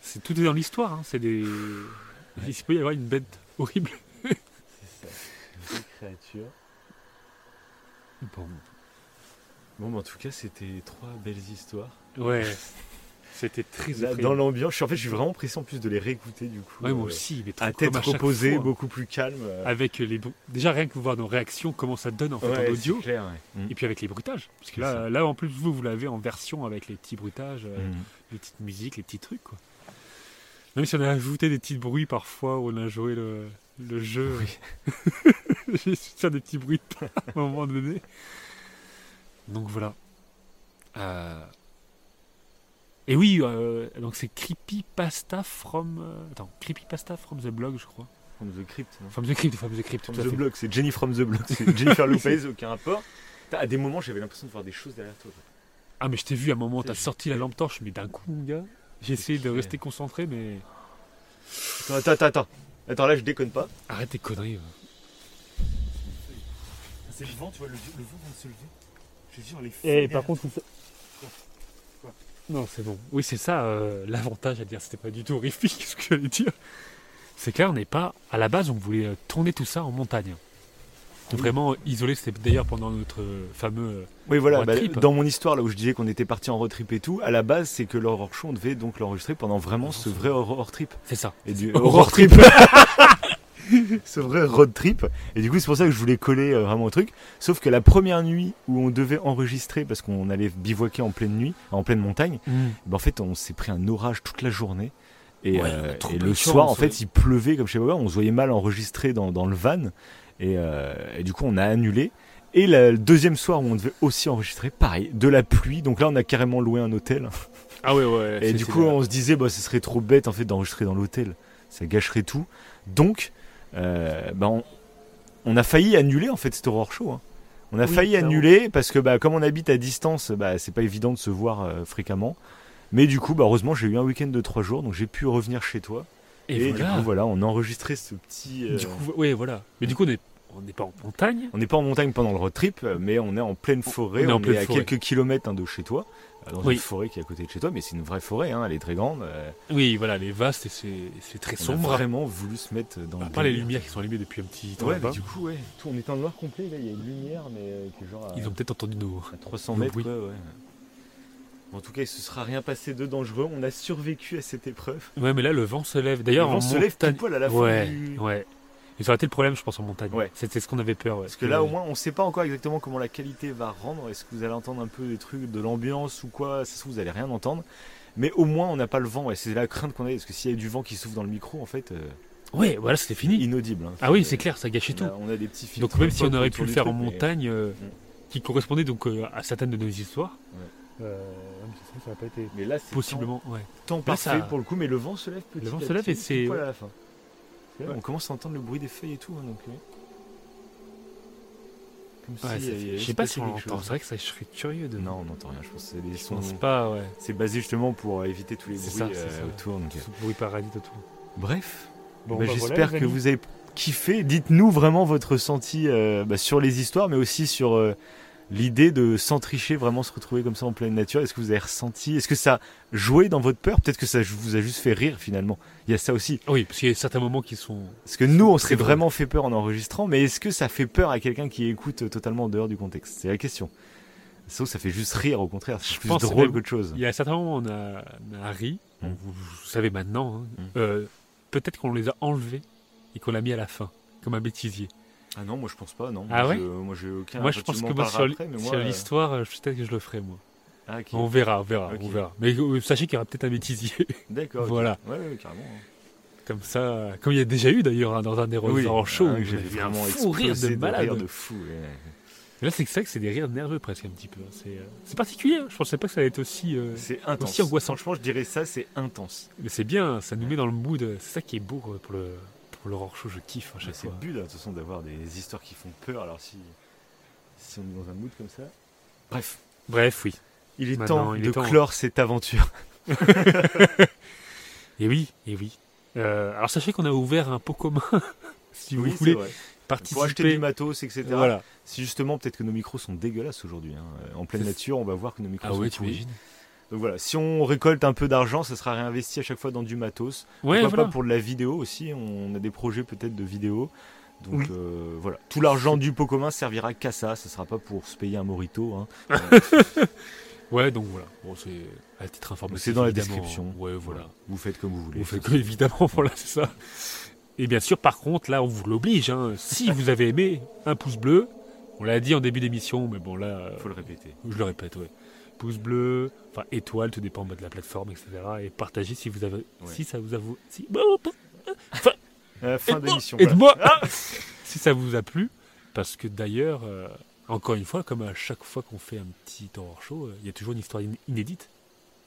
c'est tout est dans l'histoire. Hein. C'est des. Il peut y avoir une bête horrible créature. Bon. Bon, en tout cas, c'était trois belles histoires. Ouais. C'était très Là, Dans l'ambiance, en fait, je suis vraiment pressé en plus de les réécouter du coup. Ouais, moi euh, aussi. Mais à tête reposée, beaucoup plus calme. Euh. Avec les déjà rien que voir nos réactions, comment ça donne en fait en audio. Et puis avec les bruitages, parce que là, là, en plus vous, vous l'avez en version avec les petits bruitages, euh, mm. les petites musiques, les petits trucs quoi. Même si on a ajouté des petits bruits parfois où on a joué le, le jeu. Oui. J'ai su faire des petits bruits à un moment donné. Donc voilà. Euh... Et oui, euh, donc c'est Creepypasta from. Euh... Attends, Creepypasta from the blog, je crois. From the Crypt. non From the Crypt, From the Crypt, From tout à the fait. Block, c'est Jenny from the Block. C'est Jennifer Lopez, aucun rapport. À des moments, j'avais l'impression de voir des choses derrière toi. Ah, mais je t'ai vu à un moment, t'as sorti la lampe torche, mais d'un coup, mon gars. J'ai essayé de rester concentré, mais. Attends, attends, attends, attends. Attends, là, je déconne pas. Arrête tes conneries. ouais. C'est le vent, tu vois, le, le vent vient de se lever. Je te jure, les Et par contre, Non, c'est bon. Oui, c'est ça euh, l'avantage à dire. C'était pas du tout horrifique ce que j'allais dire. C'est clair, on n'est pas. À la base, on voulait euh, tourner tout ça en montagne. Vraiment isolé. C'était d'ailleurs pendant notre euh, fameux. Oui, voilà, bah, trip. dans mon histoire, là où je disais qu'on était parti en road trip et tout, à la base, c'est que l'horror show, on devait donc l'enregistrer pendant vraiment ce vrai horror trip. C'est ça. Et du horror trip. ce vrai road trip. Et du coup, c'est pour ça que je voulais coller euh, vraiment au truc. Sauf que la première nuit où on devait enregistrer, parce qu'on allait bivouaquer en pleine nuit, en pleine montagne, bah, en fait, on s'est pris un orage toute la journée. Et, Ouais, euh, et le soir, en fait, il pleuvait comme je sais pas, on se voyait mal enregistrer dans, dans le van. Et, euh, et du coup, on a annulé. Et la- le deuxième soir où on devait aussi enregistrer, pareil, de la pluie. Donc là, on a carrément loué un hôtel. Ah ouais, ouais. Et du coup, on se disait, bah, ce serait trop bête en fait d'enregistrer dans l'hôtel. Ça gâcherait tout. Donc, euh, bah, on, on a failli annuler en fait cet horror show. hein. On a Oui, failli annuler parce que bah, comme on habite à distance, bah, c'est pas évident de se voir euh, fréquemment. Mais du coup, bah, heureusement, j'ai eu un week-end de trois jours, donc j'ai pu revenir chez toi. Et, Et, voilà. du coup, voilà, on a enregistré ce petit. euh, Du coup, ouais, voilà. Mais du coup, on n'est on n'est pas en montagne. on n'est pas en montagne pendant le road trip, mais on est en pleine forêt. on est à forêt. quelques kilomètres hein, de chez toi, dans Oui. une forêt qui est à côté de chez toi, mais c'est une vraie forêt, hein, elle est très grande. euh, Oui, voilà, les vastes et c'est très on a sombre. vraiment voulu se mettre dans À le part les lumières qui sont allumées depuis un petit temps Ouais, là-bas. mais du coup, ouais. Tout, on est en noir complet, là, il y a une lumière, mais euh, qui est genre à, Ils ont peut-être entendu nos. à 300 nos mètres, ouais. En tout cas, il se sera rien passé de dangereux. On a survécu à cette épreuve. Ouais, mais là, le vent se lève. Le D'ailleurs, vent en se lève montagne- pile poil à la fin Ouais, du... ouais. Et ça aurait été le problème, je pense, en montagne. Ouais. C'était ce qu'on avait peur. ouais. Parce que là, au moins, on sait pas encore exactement comment la qualité va rendre. Est-ce que vous allez entendre un peu des trucs de l'ambiance ou quoi? Ça se trouve, vous allez rien entendre. Mais au moins, on n'a pas le vent. Et c'est la crainte qu'on a. Parce que s'il y a du vent qui souffle dans le micro, en fait, euh, Ouais, voilà, c'était fini. inaudible. hein. Ah oui, c'est clair, ça gâchait On tout. on a des petits filtres Donc même si on aurait pu le faire en mais- montagne, euh, Mm. qui correspondait donc euh, à certaines de nos histoires, euh, ça, n'a pas été Mais là, c'est possiblement. Ouais. temps, Là, parfait ça- pour le coup. Mais le vent se lève petit Le vent se lève et c'est- à la fin. Ouais. On commence à entendre le bruit des feuilles et tout. hein, donc, euh, Ouais, si, Je sais pas si on l'entend. C'est vrai que ça, je serais curieux de. Non, on n'entend rien. Je pense que c'est des je sons. pense pas, ouais. C'est basé justement pour euh, éviter tous les bruits ça, euh, ça. autour. donc. Tout bruit parasite autour. Bref, Bon, bah, bah, j'espère que vous avez kiffé. Dites-nous vraiment votre ressenti euh, bah, sur les histoires, mais aussi sur euh, l'idée de sans tricher, vraiment se retrouver comme ça en pleine nature. Est-ce que vous avez ressenti Est-ce que ça jouait dans votre peur? Peut-être que ça vous a juste fait rire finalement. Il y a ça aussi. Oui, parce qu'il y a certains moments qui sont. Parce que nous, on serait vrai. vraiment fait peur en enregistrant, mais est-ce que ça fait peur à quelqu'un qui écoute totalement en dehors du contexte? C'est la question. Sauf que ça fait juste rire, au contraire. C'est Je plus pense drôle qu'autre chose. Il y a certains moments où on a, on a ri. Mm. vous, vous savez maintenant. hein. Mm. Euh, Peut-être qu'on les a enlevés et qu'on l'a mis à la fin, comme un bêtisier. Ah non, moi je pense pas, non. Ah moi, ouais je- Moi j'ai aucun. moi, je pense que moi, sur euh, l'histoire, euh, peut-être que je le ferai, moi. ah. On verra, on verra, on verra. Mais euh, sachez qu'il y aura peut-être un bêtisier. D'accord. Voilà. Ouais, ouais, carrément. hein. comme ça, comme il y a déjà eu d'ailleurs hein, dans un des Oui, en show. j'avais un vraiment fou rire de explosé malade. rire de fou. ouais. Là, c'est que ça que c'est des rires nerveux presque un petit peu. hein. C'est euh, c'est particulier. hein. Je pensais pas que ça allait être aussi. euh, intense. Aussi angoissant. Franchement, je dirais ça, c'est intense. Mais c'est bien. Ça nous met dans le mood. C'est ça qui est beau pour le pour l'horror show. Je kiffe à c'est le but, de toute façon, d'avoir des histoires qui font peur. Alors si, si on est dans un mood comme ça. Bref, Bref, oui. il est Maintenant, temps il est de temps. clore cette aventure. Et oui, et oui. Euh, alors sachez qu'on a ouvert un pot commun. si vous Oui, voulez vrai. Pour acheter participer. du matos, etc. Voilà. Si justement, peut-être que nos micros sont dégueulasses aujourd'hui. hein. En pleine nature, on va voir que nos micros Ah sont ouais, pourris. t'imagines Donc voilà, si on récolte un peu d'argent, ça sera réinvesti à chaque fois dans du matos. Ouais, Pourquoi voilà. pas pour de la vidéo aussi, on a des projets peut-être de vidéo. Donc Oui. euh, voilà, tout l'argent du pot commun servira qu'à ça, ça sera pas pour se payer un morito. hein. Ouais, donc voilà. Bon, c'est à titre informatif. C'est dans la description. Ouais, voilà. Vous faites comme vous voulez. Vous faites que, évidemment, voilà, c'est ça. Et bien sûr, par contre, là, on vous l'oblige. hein. Si vous avez aimé, un pouce bleu. On l'a dit en début d'émission, mais bon, là, euh, Faut le répéter. je le répète, ouais. Pouce bleu, enfin étoile, tout dépend de la plateforme, etc. Et partagez si vous avez, si ça vous a, si, À la fin Aide-moi, d'émission. voilà. aide-moi Si ça vous a plu, parce que d'ailleurs, euh, encore une fois, comme à chaque fois qu'on fait un petit horror show, euh, il y a toujours une histoire in- inédite.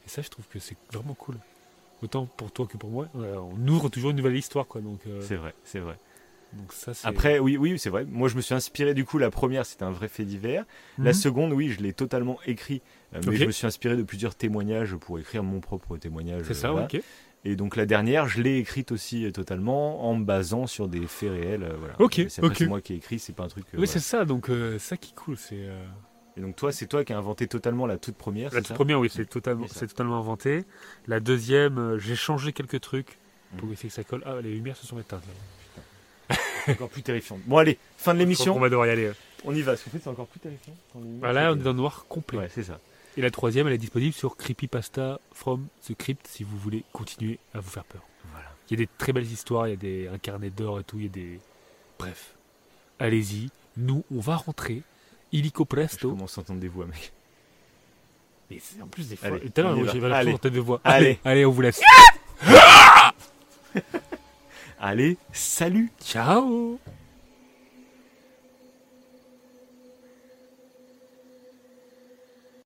Et ça, je trouve que c'est vraiment cool. autant pour toi que pour moi, euh, on ouvre toujours une nouvelle histoire, quoi. Donc, euh, C'est vrai, c'est vrai. Donc ça, c'est. Après, oui, oui, c'est vrai. Moi, je me suis inspiré du coup. La première, c'était un vrai fait divers. La Mhm. seconde, oui, je l'ai totalement écrit, euh, mais je me suis inspiré de plusieurs témoignages pour écrire mon propre témoignage. c'est ça, ok. Et donc la dernière, je l'ai écrite aussi euh, totalement en me basant sur des faits réels. euh, voilà. Ok, c'est moi qui ai écrit, c'est pas un truc. euh, Oui, voilà. c'est ça. Donc, euh, ça qui est cool, c'est. euh, Et donc toi, c'est toi qui as inventé totalement la toute première. La c'est toute ça? première, oui, c'est totalement, C'est totalement inventé. La deuxième, euh, j'ai changé quelques trucs pour Mhm. essayer que ça colle. Ah, les lumières se sont éteintes. là. Encore plus terrifiant. Bon allez, fin de Je l'émission. qu'on va devoir y aller. On y va. Parce fait, c'est encore plus terrifiant. quand les lumières Ah, là, sont on est dans le noir complet. Ouais, c'est ça. Et la troisième, elle est disponible sur Creepypasta from the Crypt si vous voulez continuer à vous faire peur. Voilà. Il y a des très belles histoires, il y a des, un carnet d'or et tout, il y a des. Bref. Allez-y. Nous, on va rentrer. Illico Je presto. commence à entendre des voix, mec. Et c'est en plus des fois. Allez, Tout à l'heure, on y va. j'avais la de voix. Allez. Allez, allez, on vous laisse. Allez, salut. Ciao